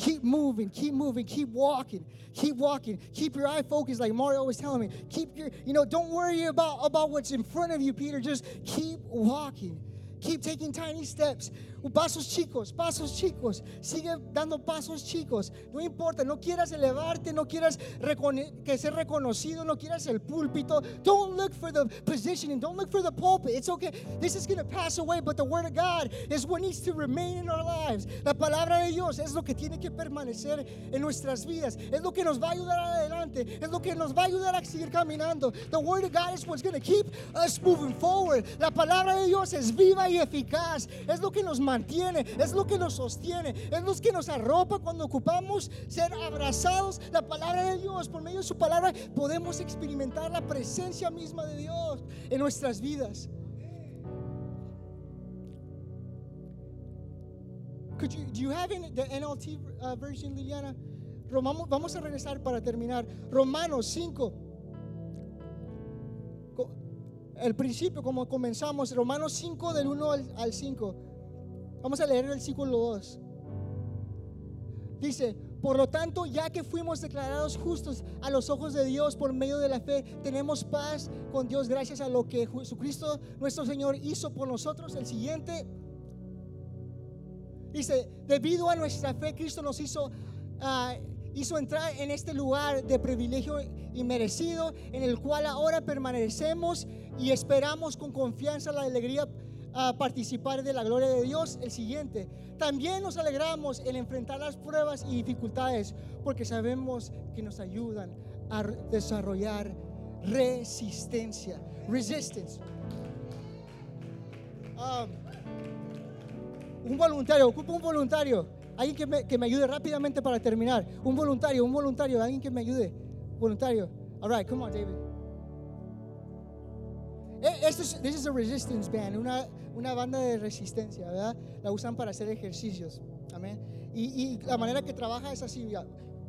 [SPEAKER 5] Keep moving, keep moving, keep walking, keep walking. Keep your eye focused, like Mario was telling me. Keep your, you know, don't worry about, about what's in front of you, Peter. Just keep walking. Keep taking tiny steps. Pasos chicos, pasos chicos. Sigue dando pasos chicos. No importa, no quieras elevarte, no quieras que ser reconocido, no quieras el púlpito. Don't look for the positioning, don't look for the pulpit. It's okay. This is going to pass away, but the word of God is what needs to remain in our lives. La palabra de Dios es lo que tiene que permanecer en nuestras vidas. Es lo que nos va a ayudar adelante. Es lo que nos va a ayudar a seguir caminando. The word of God is what's going keep us moving forward. La palabra de Dios es viva y eficaz. Es lo que nos mantiene, es lo que nos sostiene, es lo que nos arropa cuando ocupamos ser abrazados. La palabra de Dios, por medio de su palabra, podemos experimentar la presencia misma de Dios en nuestras vidas. Could you, do you have in the NLT uh, version, Liliana? Romamos, vamos a regresar para terminar. Romanos 5. El principio, como comenzamos, Romanos 5 del 1 al, al 5. Vamos a leer el versículo 2. Dice, por lo tanto, ya que fuimos declarados justos a los ojos de Dios por medio de la fe, tenemos paz con Dios gracias a lo que Jesucristo nuestro Señor hizo por nosotros. El siguiente Dice, debido a nuestra fe, Cristo nos hizo, ah, hizo entrar en este lugar de privilegio inmerecido, en el cual ahora permanecemos y esperamos con confianza la alegría a participar de la gloria de Dios. El siguiente, también nos alegramos en enfrentar las pruebas y dificultades, porque sabemos que nos ayudan a desarrollar resistencia. Resistance. Um, un voluntario, ocupo un voluntario. Alguien que me, que me ayude rápidamente para terminar. Un voluntario, un voluntario, alguien que me ayude. Voluntario. All right, come on, David. Eh, Esto es, this is a resistance band, una, una banda de resistencia, ¿verdad? La usan para hacer ejercicios. Amén. Y, y la manera que trabaja es así. You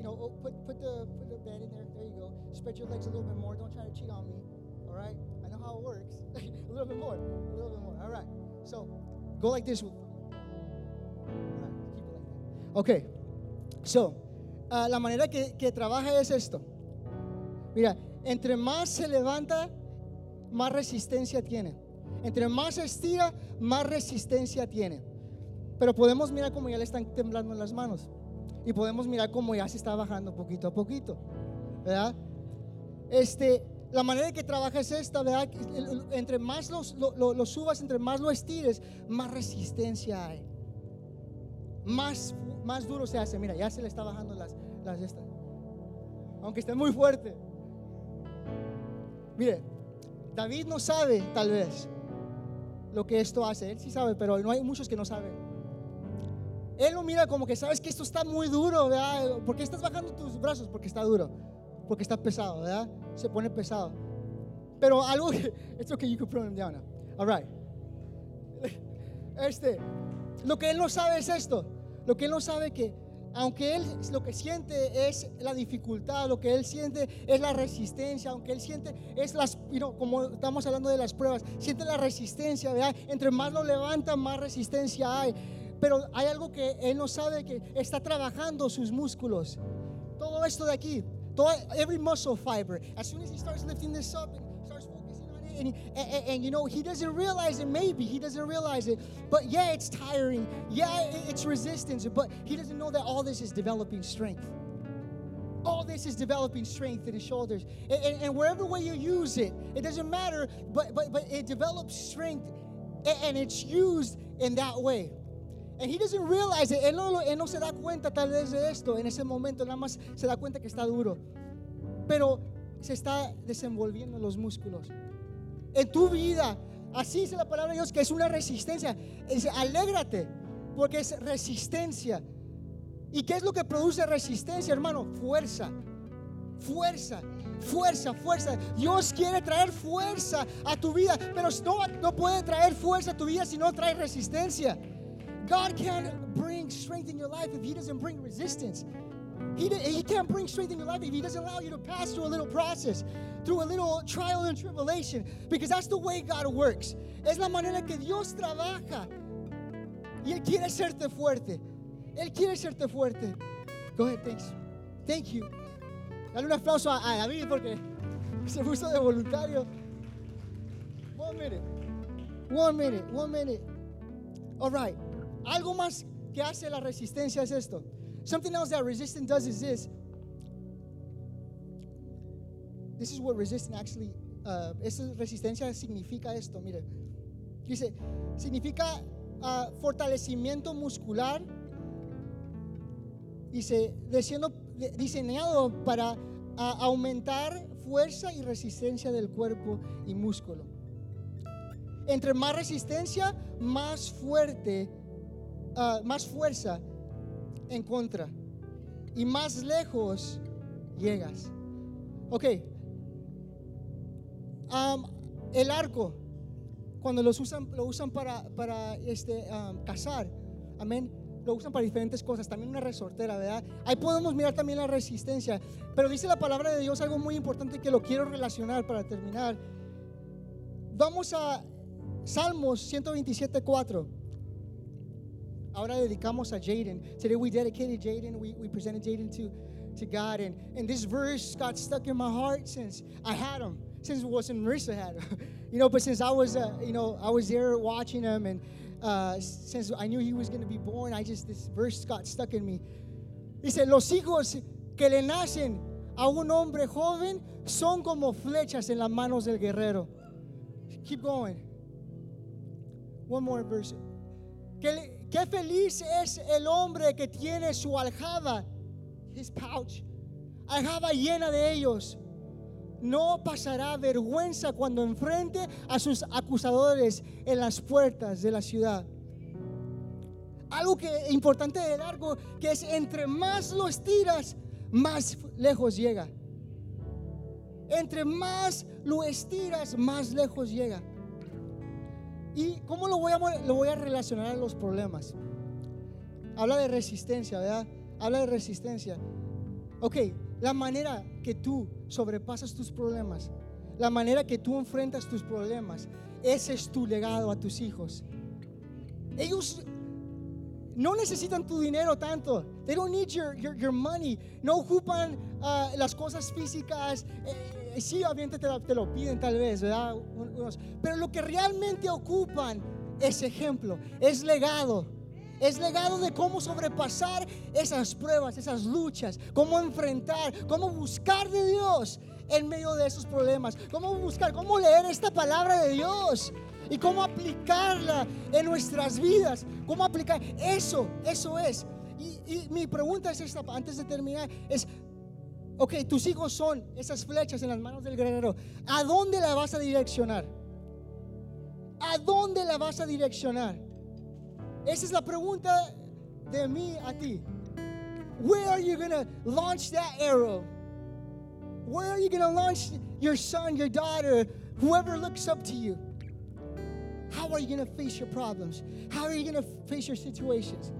[SPEAKER 5] know, oh, put, put, the, put the band in there. There you go. Spread your legs a little bit more. Don't try to cheat on me. All right? I know how it works. [laughs] a little bit more. A little bit more. All right. So, go like this with Alright, Ok, so, ah, la manera que, que trabaja es esto. Mira, entre más se levanta, más resistencia tiene. Entre más estira, más resistencia tiene. Pero podemos mirar como ya le están temblando las manos. Y podemos mirar como ya se está bajando poquito a poquito. ¿Verdad? Este, la manera que trabaja es esta, ¿verdad? Entre más lo- lo subas, entre más lo estires, más resistencia hay más, más duro se hace. Mira, ya se le está bajando las, las estas. Aunque esté muy fuerte. Mire, David no sabe, tal vez, lo que esto hace. Él sí sabe, pero no hay muchos que no saben. Él lo mira como que sabes que esto está muy duro, ¿verdad? ¿Por qué estás bajando tus brazos? Porque está duro, porque está pesado, ¿verdad? Se pone pesado. Pero algo que, [laughs] it's okay, you can put him. All right. [laughs] Este, lo que él no sabe es esto. Lo que él no sabe que aunque él lo que siente es la dificultad, lo que él siente es la resistencia, aunque él siente es las, como estamos hablando de las pruebas, siente la resistencia, ¿verdad? Entre más lo levanta, más resistencia hay. Pero hay algo que él no sabe que está trabajando sus músculos. Todo esto de aquí, todo, every muscle fiber. As soon as he starts lifting this up and and, and, you know he doesn't realize it. Maybe he doesn't realize it, but yeah, it's tiring. Yeah, it's resistance, but he doesn't know that all this is developing strength. All this is developing strength in his shoulders, and, and, and wherever way you use it, it doesn't matter. But but but it develops strength, and it's used in that way. And he doesn't realize it. Él no, él no se da cuenta tal vez de esto en ese momento, nada más se da cuenta que está duro. Pero se está desenvolviendo los músculos. En tu vida, así dice la palabra de Dios, que es una resistencia. Es, alégrate, porque es resistencia. ¿Y qué es lo que produce resistencia, hermano? Fuerza. Fuerza, fuerza, fuerza. Dios quiere traer fuerza a tu vida, pero no, no puede traer fuerza a tu vida si no trae resistencia. God can't bring strength in your life if He doesn't bring resistance. He, can't bring strength in your life if He doesn't allow you to pass through a little process, through a little trial and tribulation, because that's the way God works. Es la manera que Dios trabaja. Y Él quiere hacerte fuerte. Él quiere hacerte fuerte. Go ahead, thanks. Thank you. Dale un aplauso a, a David porque se puso de voluntario. One minute. One minute. One minute. All right. Algo más que hace la resistencia es esto. Something else that resistance does is this. This is what resistance actually. Uh, esa resistencia significa esto. Mire, dice, significa ah, fortalecimiento muscular. Dice, siendo diseñado para ah, aumentar fuerza y resistencia del cuerpo y músculo. Entre más resistencia, más fuerte, ah, más fuerza en contra. Y más lejos llegas. Ok. El arco, cuando los usan, lo usan para, para este, cazar, amén, lo usan para diferentes cosas, también una resortera, ¿verdad? Ahí podemos mirar también la resistencia, pero dice la palabra de Dios algo muy importante que lo quiero relacionar para terminar. Vamos a Salmos 127, 4. Ahora dedicamos a Jaden. Today we dedicated Jaden. We, we presented Jaden to, to God. And, and this verse got stuck in my heart since I had him. Since it wasn't Marissa had him. [laughs] you know, but since I was, uh, you know, I was there watching him and uh, since I knew he was going to be born, I just, this verse got stuck in me. Dice, los hijos que le nacen a un hombre joven son como flechas en las manos del guerrero. Keep going. One more verse. Qué feliz es el hombre que tiene su aljaba, his pouch, aljaba llena de ellos. No pasará vergüenza cuando enfrente a sus acusadores en las puertas de la ciudad. Algo que importante de largo, que es entre más lo estiras, más lejos llega. Entre más lo estiras, más lejos llega. ¿Y cómo lo voy a, lo voy a relacionar a los problemas? Habla de resistencia, ¿verdad? Habla de resistencia. Ok, la manera que tú sobrepasas tus problemas, la manera que tú enfrentas tus problemas, ese es tu legado a tus hijos. Ellos no necesitan tu dinero tanto. They don't need your, your, your money. No ocupan ah, las cosas físicas. Eh, sí, obviamente te lo, te lo piden tal vez, ¿verdad? Pero lo que realmente ocupan es ejemplo, es legado. Es legado de cómo sobrepasar esas pruebas, esas luchas, cómo enfrentar, cómo buscar de Dios en medio de esos problemas, cómo buscar, cómo leer esta palabra de Dios y cómo aplicarla en nuestras vidas, cómo aplicar eso, eso es. Y, y mi pregunta es esta, antes de terminar, es, ok, tus hijos son esas flechas en las manos del guerrero, ¿a dónde la vas a direccionar? ¿A dónde la vas a direccionar? Esa es la pregunta de mí a ti. Where are you going to launch that arrow? Where are you going to launch your son, your daughter, whoever looks up to you? How are you going to face your problems? How are you going to face your situations?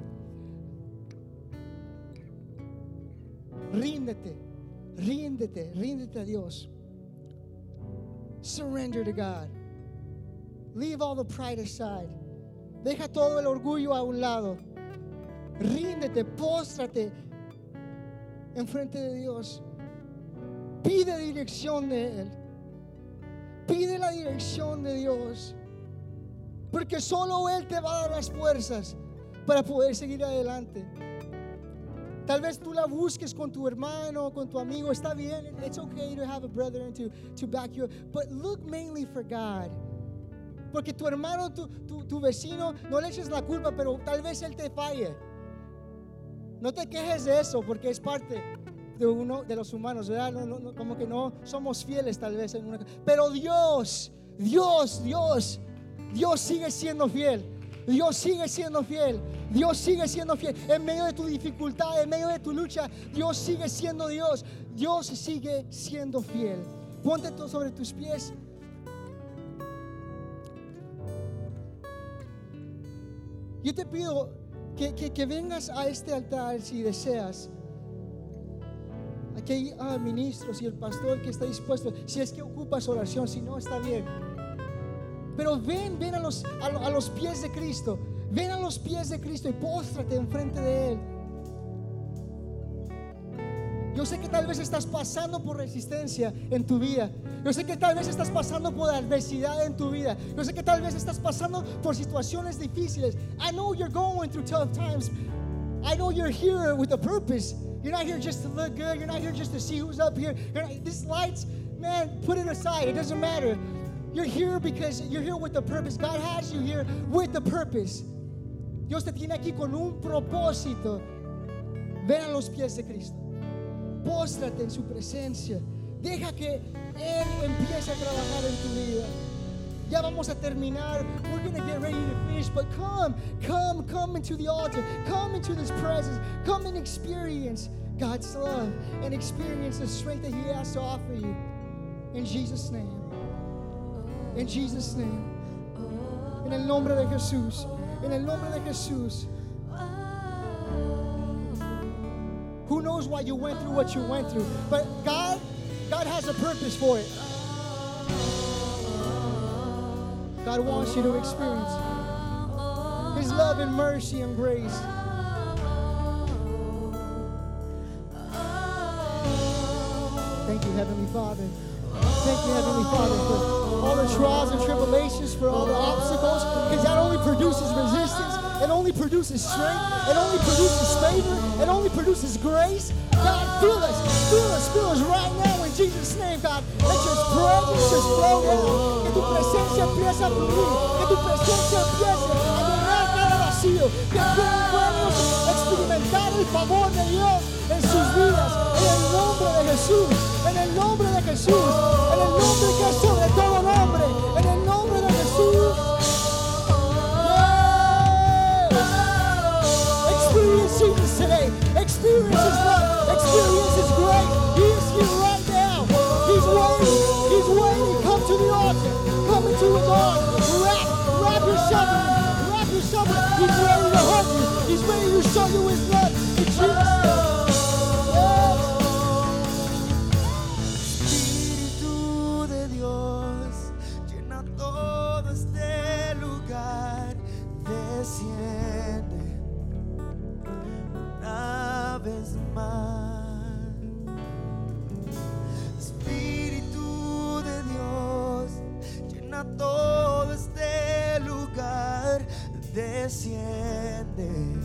[SPEAKER 5] Ríndete, ríndete, ríndete a Dios. Surrender to God. Leave all the pride aside. Deja todo el orgullo a un lado. Ríndete, póstrate enfrente de Dios. Pide dirección de Él. Pide la dirección de Dios. Porque solo Él te va a dar las fuerzas para poder seguir adelante. Tal vez tú la busques con tu hermano, con tu amigo. Está bien. It's okay to have a brother and to, to back you up. But look mainly for God. Porque tu hermano, tu, tu, tu vecino, no le eches la culpa, pero tal vez él te falle. No te quejes de eso, porque es parte de uno de los humanos, ¿verdad? No, no, como que no somos fieles tal vez en una. Pero Dios, Dios, Dios, Dios sigue siendo fiel. Dios sigue siendo fiel. Dios sigue siendo fiel. En medio de tu dificultad, en medio de tu lucha, Dios sigue siendo Dios. Dios sigue siendo fiel. Ponte tú sobre tus pies. Yo te pido que, que- vengas a este altar si deseas. Aquí hay ah, ministros y el pastor que está dispuesto. Si es que ocupas oración, si no, está bien. Pero ven, ven a los, a, lo- a los pies de Cristo. Ven a los pies de Cristo y póstrate enfrente de Él. Yo sé que tal vez estás pasando por resistencia en tu vida. Yo sé que tal vez estás pasando por adversidad en tu vida. Yo sé que tal vez estás pasando por situaciones difíciles. I know you're going through tough times. I know you're here with a purpose. You're not here just to look good. You're not here just to see who's up here. This lights, man, put it aside. It doesn't matter. You're here because you're here with a purpose. God has you here with a purpose. Dios te tiene aquí con un propósito. Ven a los pies de Cristo. Póstrate en su presencia. Deja que Él empiece a trabajar en tu vida. Ya vamos a terminar. We're going to get ready to finish. But come, come, come into the altar. Come into this presence. Come and experience God's love and experience the strength that He has to offer you. In Jesus' name. En Jesus' name. En el nombre de Jesús. En el nombre de Jesús. Who knows why you went through what you went through? But God, God has a purpose for it. God wants you to experience His love and mercy and grace. Thank you, Heavenly Father. Thank you, Heavenly Father, for all the trials and tribulations, for all the obstacles, because that only produces resistance, it only produces strength, it only produces favor, it only produces grace. God, fill us, fill us, fill us right now in Jesus' name, God. Let your presence just flow down. Que tu presencia empiece a fluir, que tu presencia empiece a llenar cada vacío, que podamos experimentar el favor de Dios en sus vidas, en el nombre de Jesús, en el nombre de Jesús, en el nombre que es sobre todo nombre, en el nombre de Jesús. Yes. Experience Jesus today. Experience His love. Experience His grace. He is here right now. He's waiting. He's waiting. Come to the altar. Come into His arms. Wrap, wrap yourself in. Wrap yourself in. He's ready to hug you. He's ready to show you His love.
[SPEAKER 6] Todo este lugar, desciende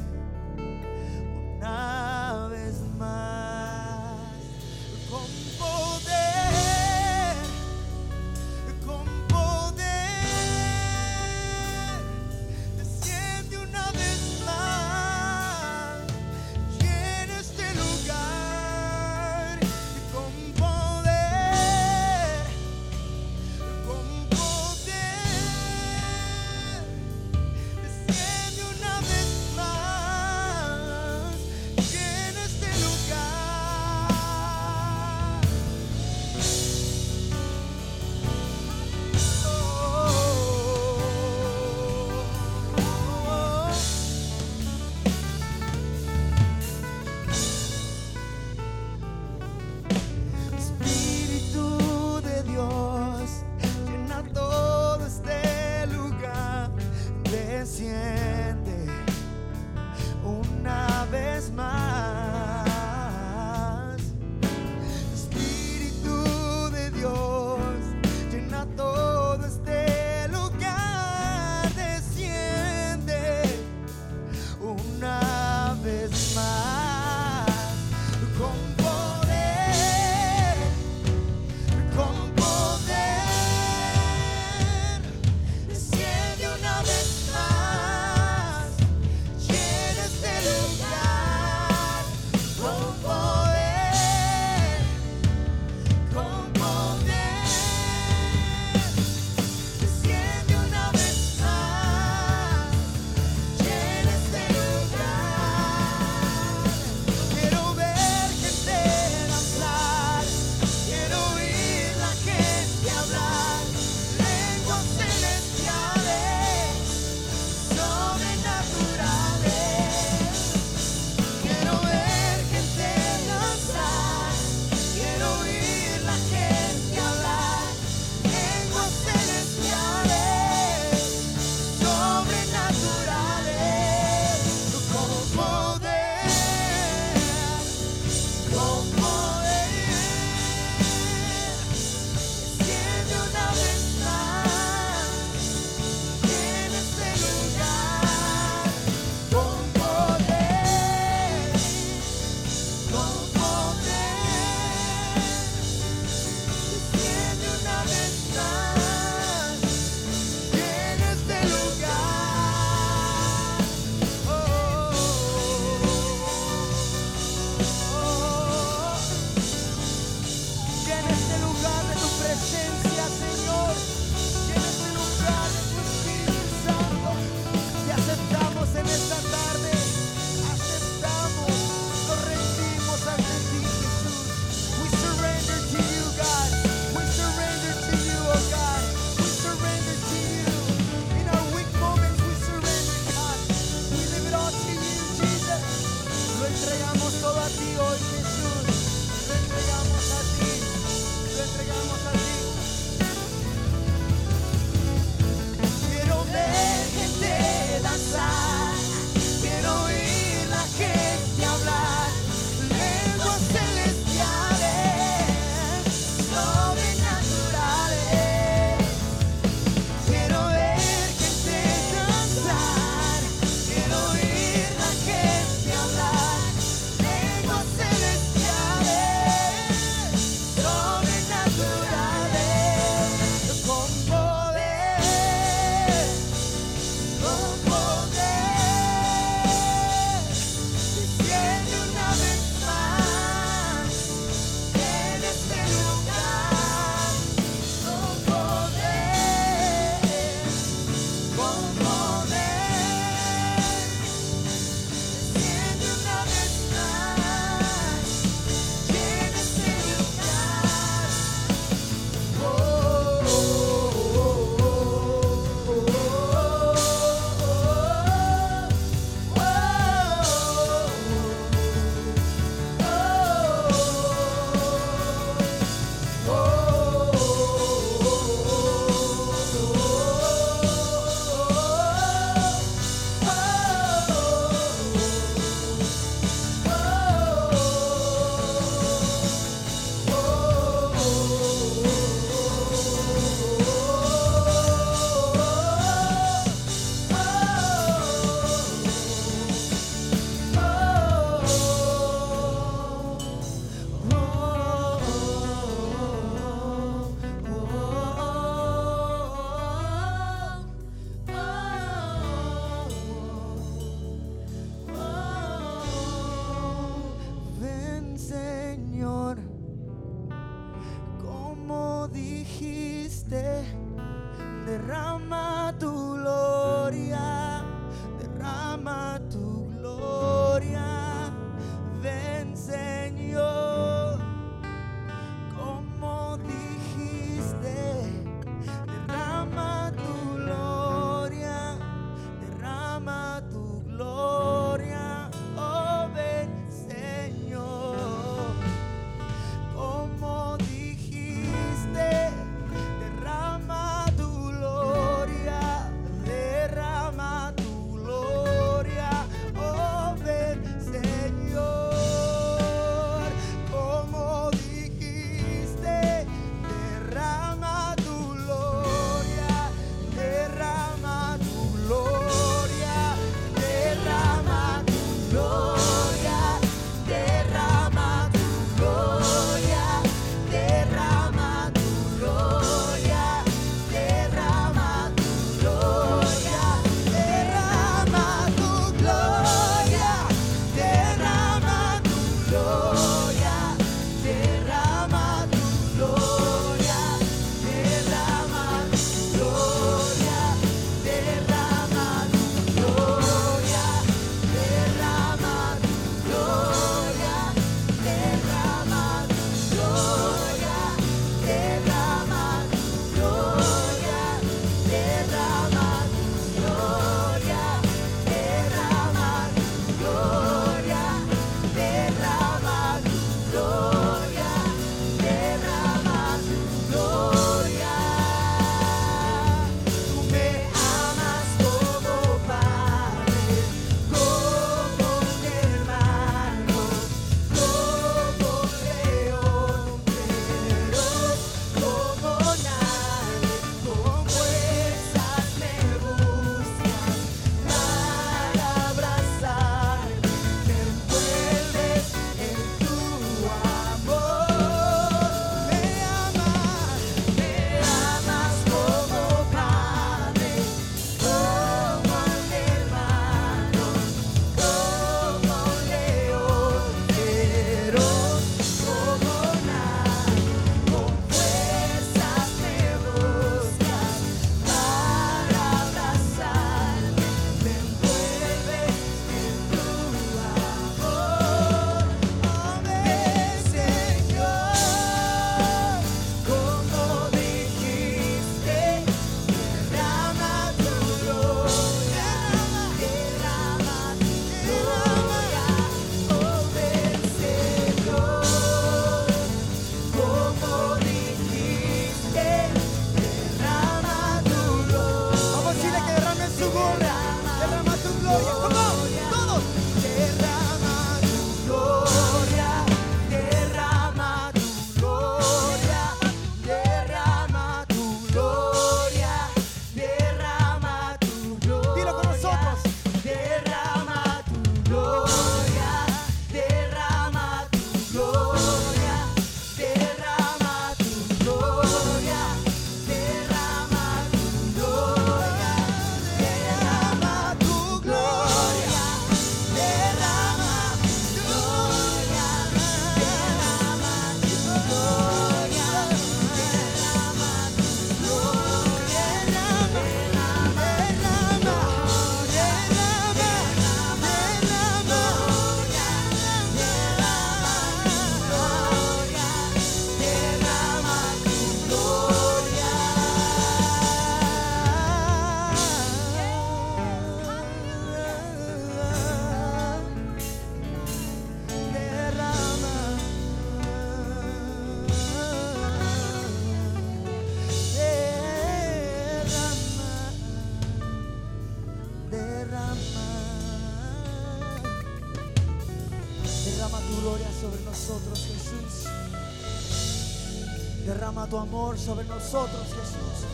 [SPEAKER 6] nosotros, Jesús.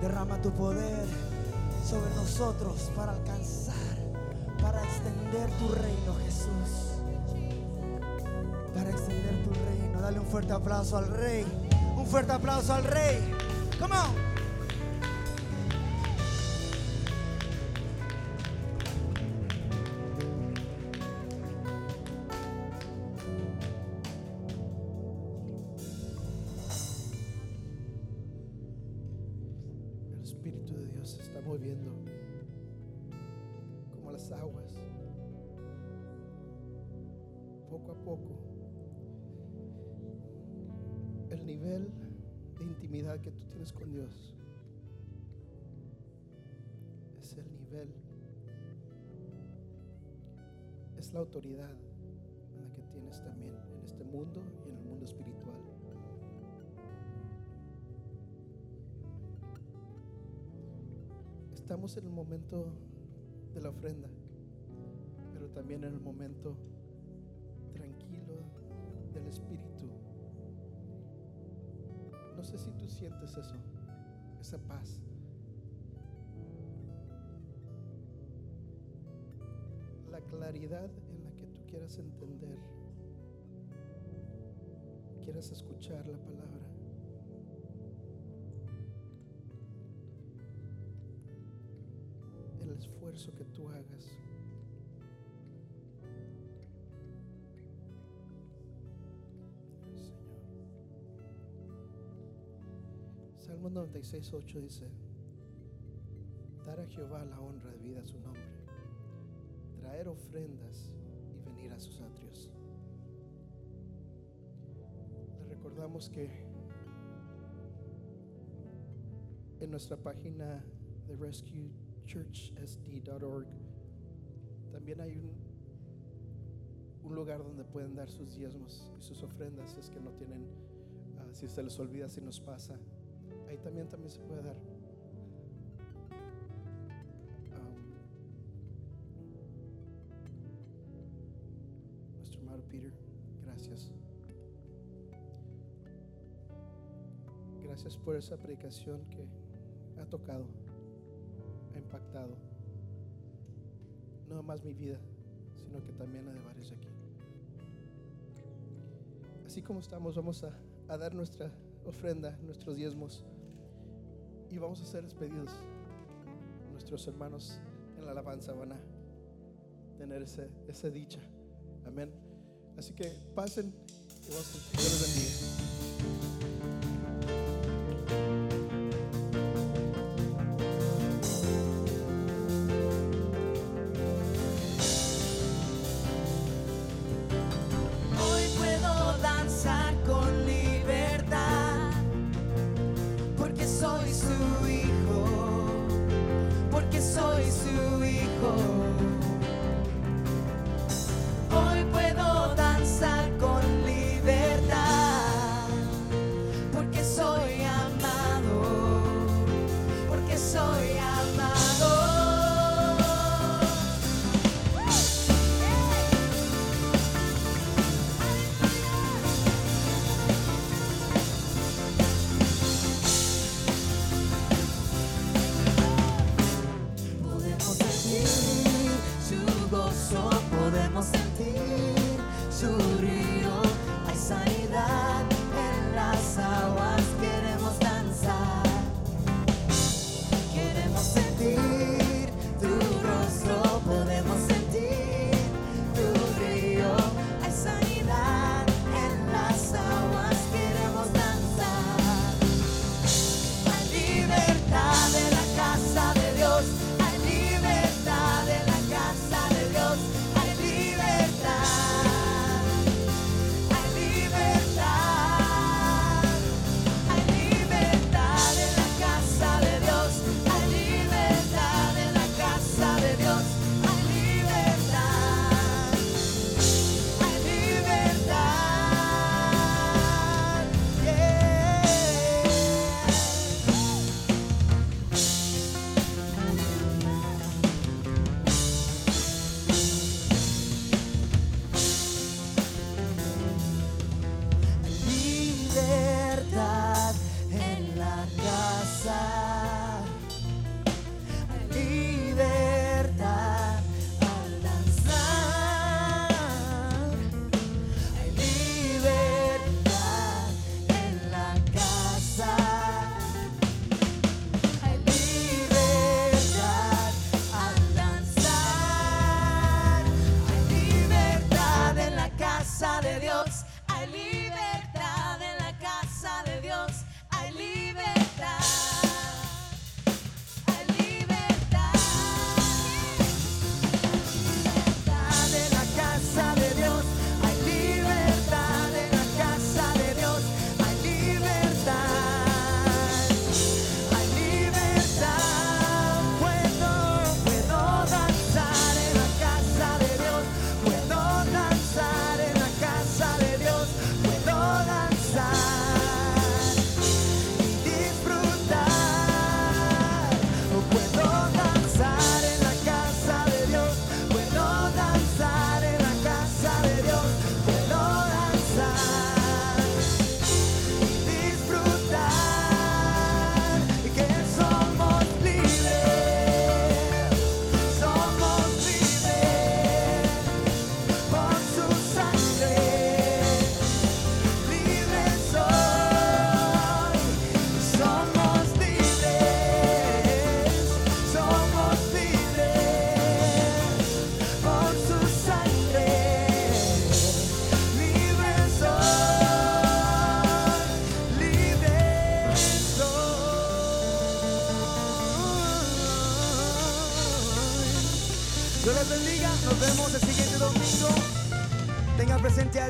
[SPEAKER 6] Derrama tu poder sobre nosotros para alcanzar, para extender tu reino, Jesús. Para extender tu reino. Dale un fuerte aplauso al Rey. Un fuerte aplauso al Rey. Come on.
[SPEAKER 2] Como las aguas. Poco a poco. El nivel de intimidad que tú tienes con Dios es el nivel, es la autoridad en la que tienes también en este mundo y en el mundo espiritual. Estamos en el momento de la ofrenda, pero también en el momento tranquilo del Espíritu. No sé si tú sientes eso, esa paz. La claridad en la que tú quieras entender, quieras escuchar la palabra. Esfuerzo que tú hagas. Señor. Salmo 96, 8 dice, dar a Jehová la honra debida a su nombre, traer ofrendas y venir a sus atrios. Le recordamos que en nuestra página de rescuechurchsd.org también hay un, lugar donde pueden dar sus diezmos y sus ofrendas si es que no tienen, ah, si se les olvida, si nos pasa. Ahí también, también se puede dar. Nuestro hermano Peter, gracias. Gracias por esa predicación que ha tocado, no más mi vida, sino que también la de varios aquí. Así como estamos, vamos a, dar nuestra ofrenda, nuestros diezmos, y vamos a ser despedidos. Nuestros hermanos en la alabanza van a tener esa dicha. Amén. Así que pasen y vamos a Dios.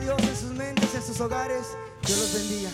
[SPEAKER 6] Dios en sus mentes, en sus hogares. Dios los bendiga.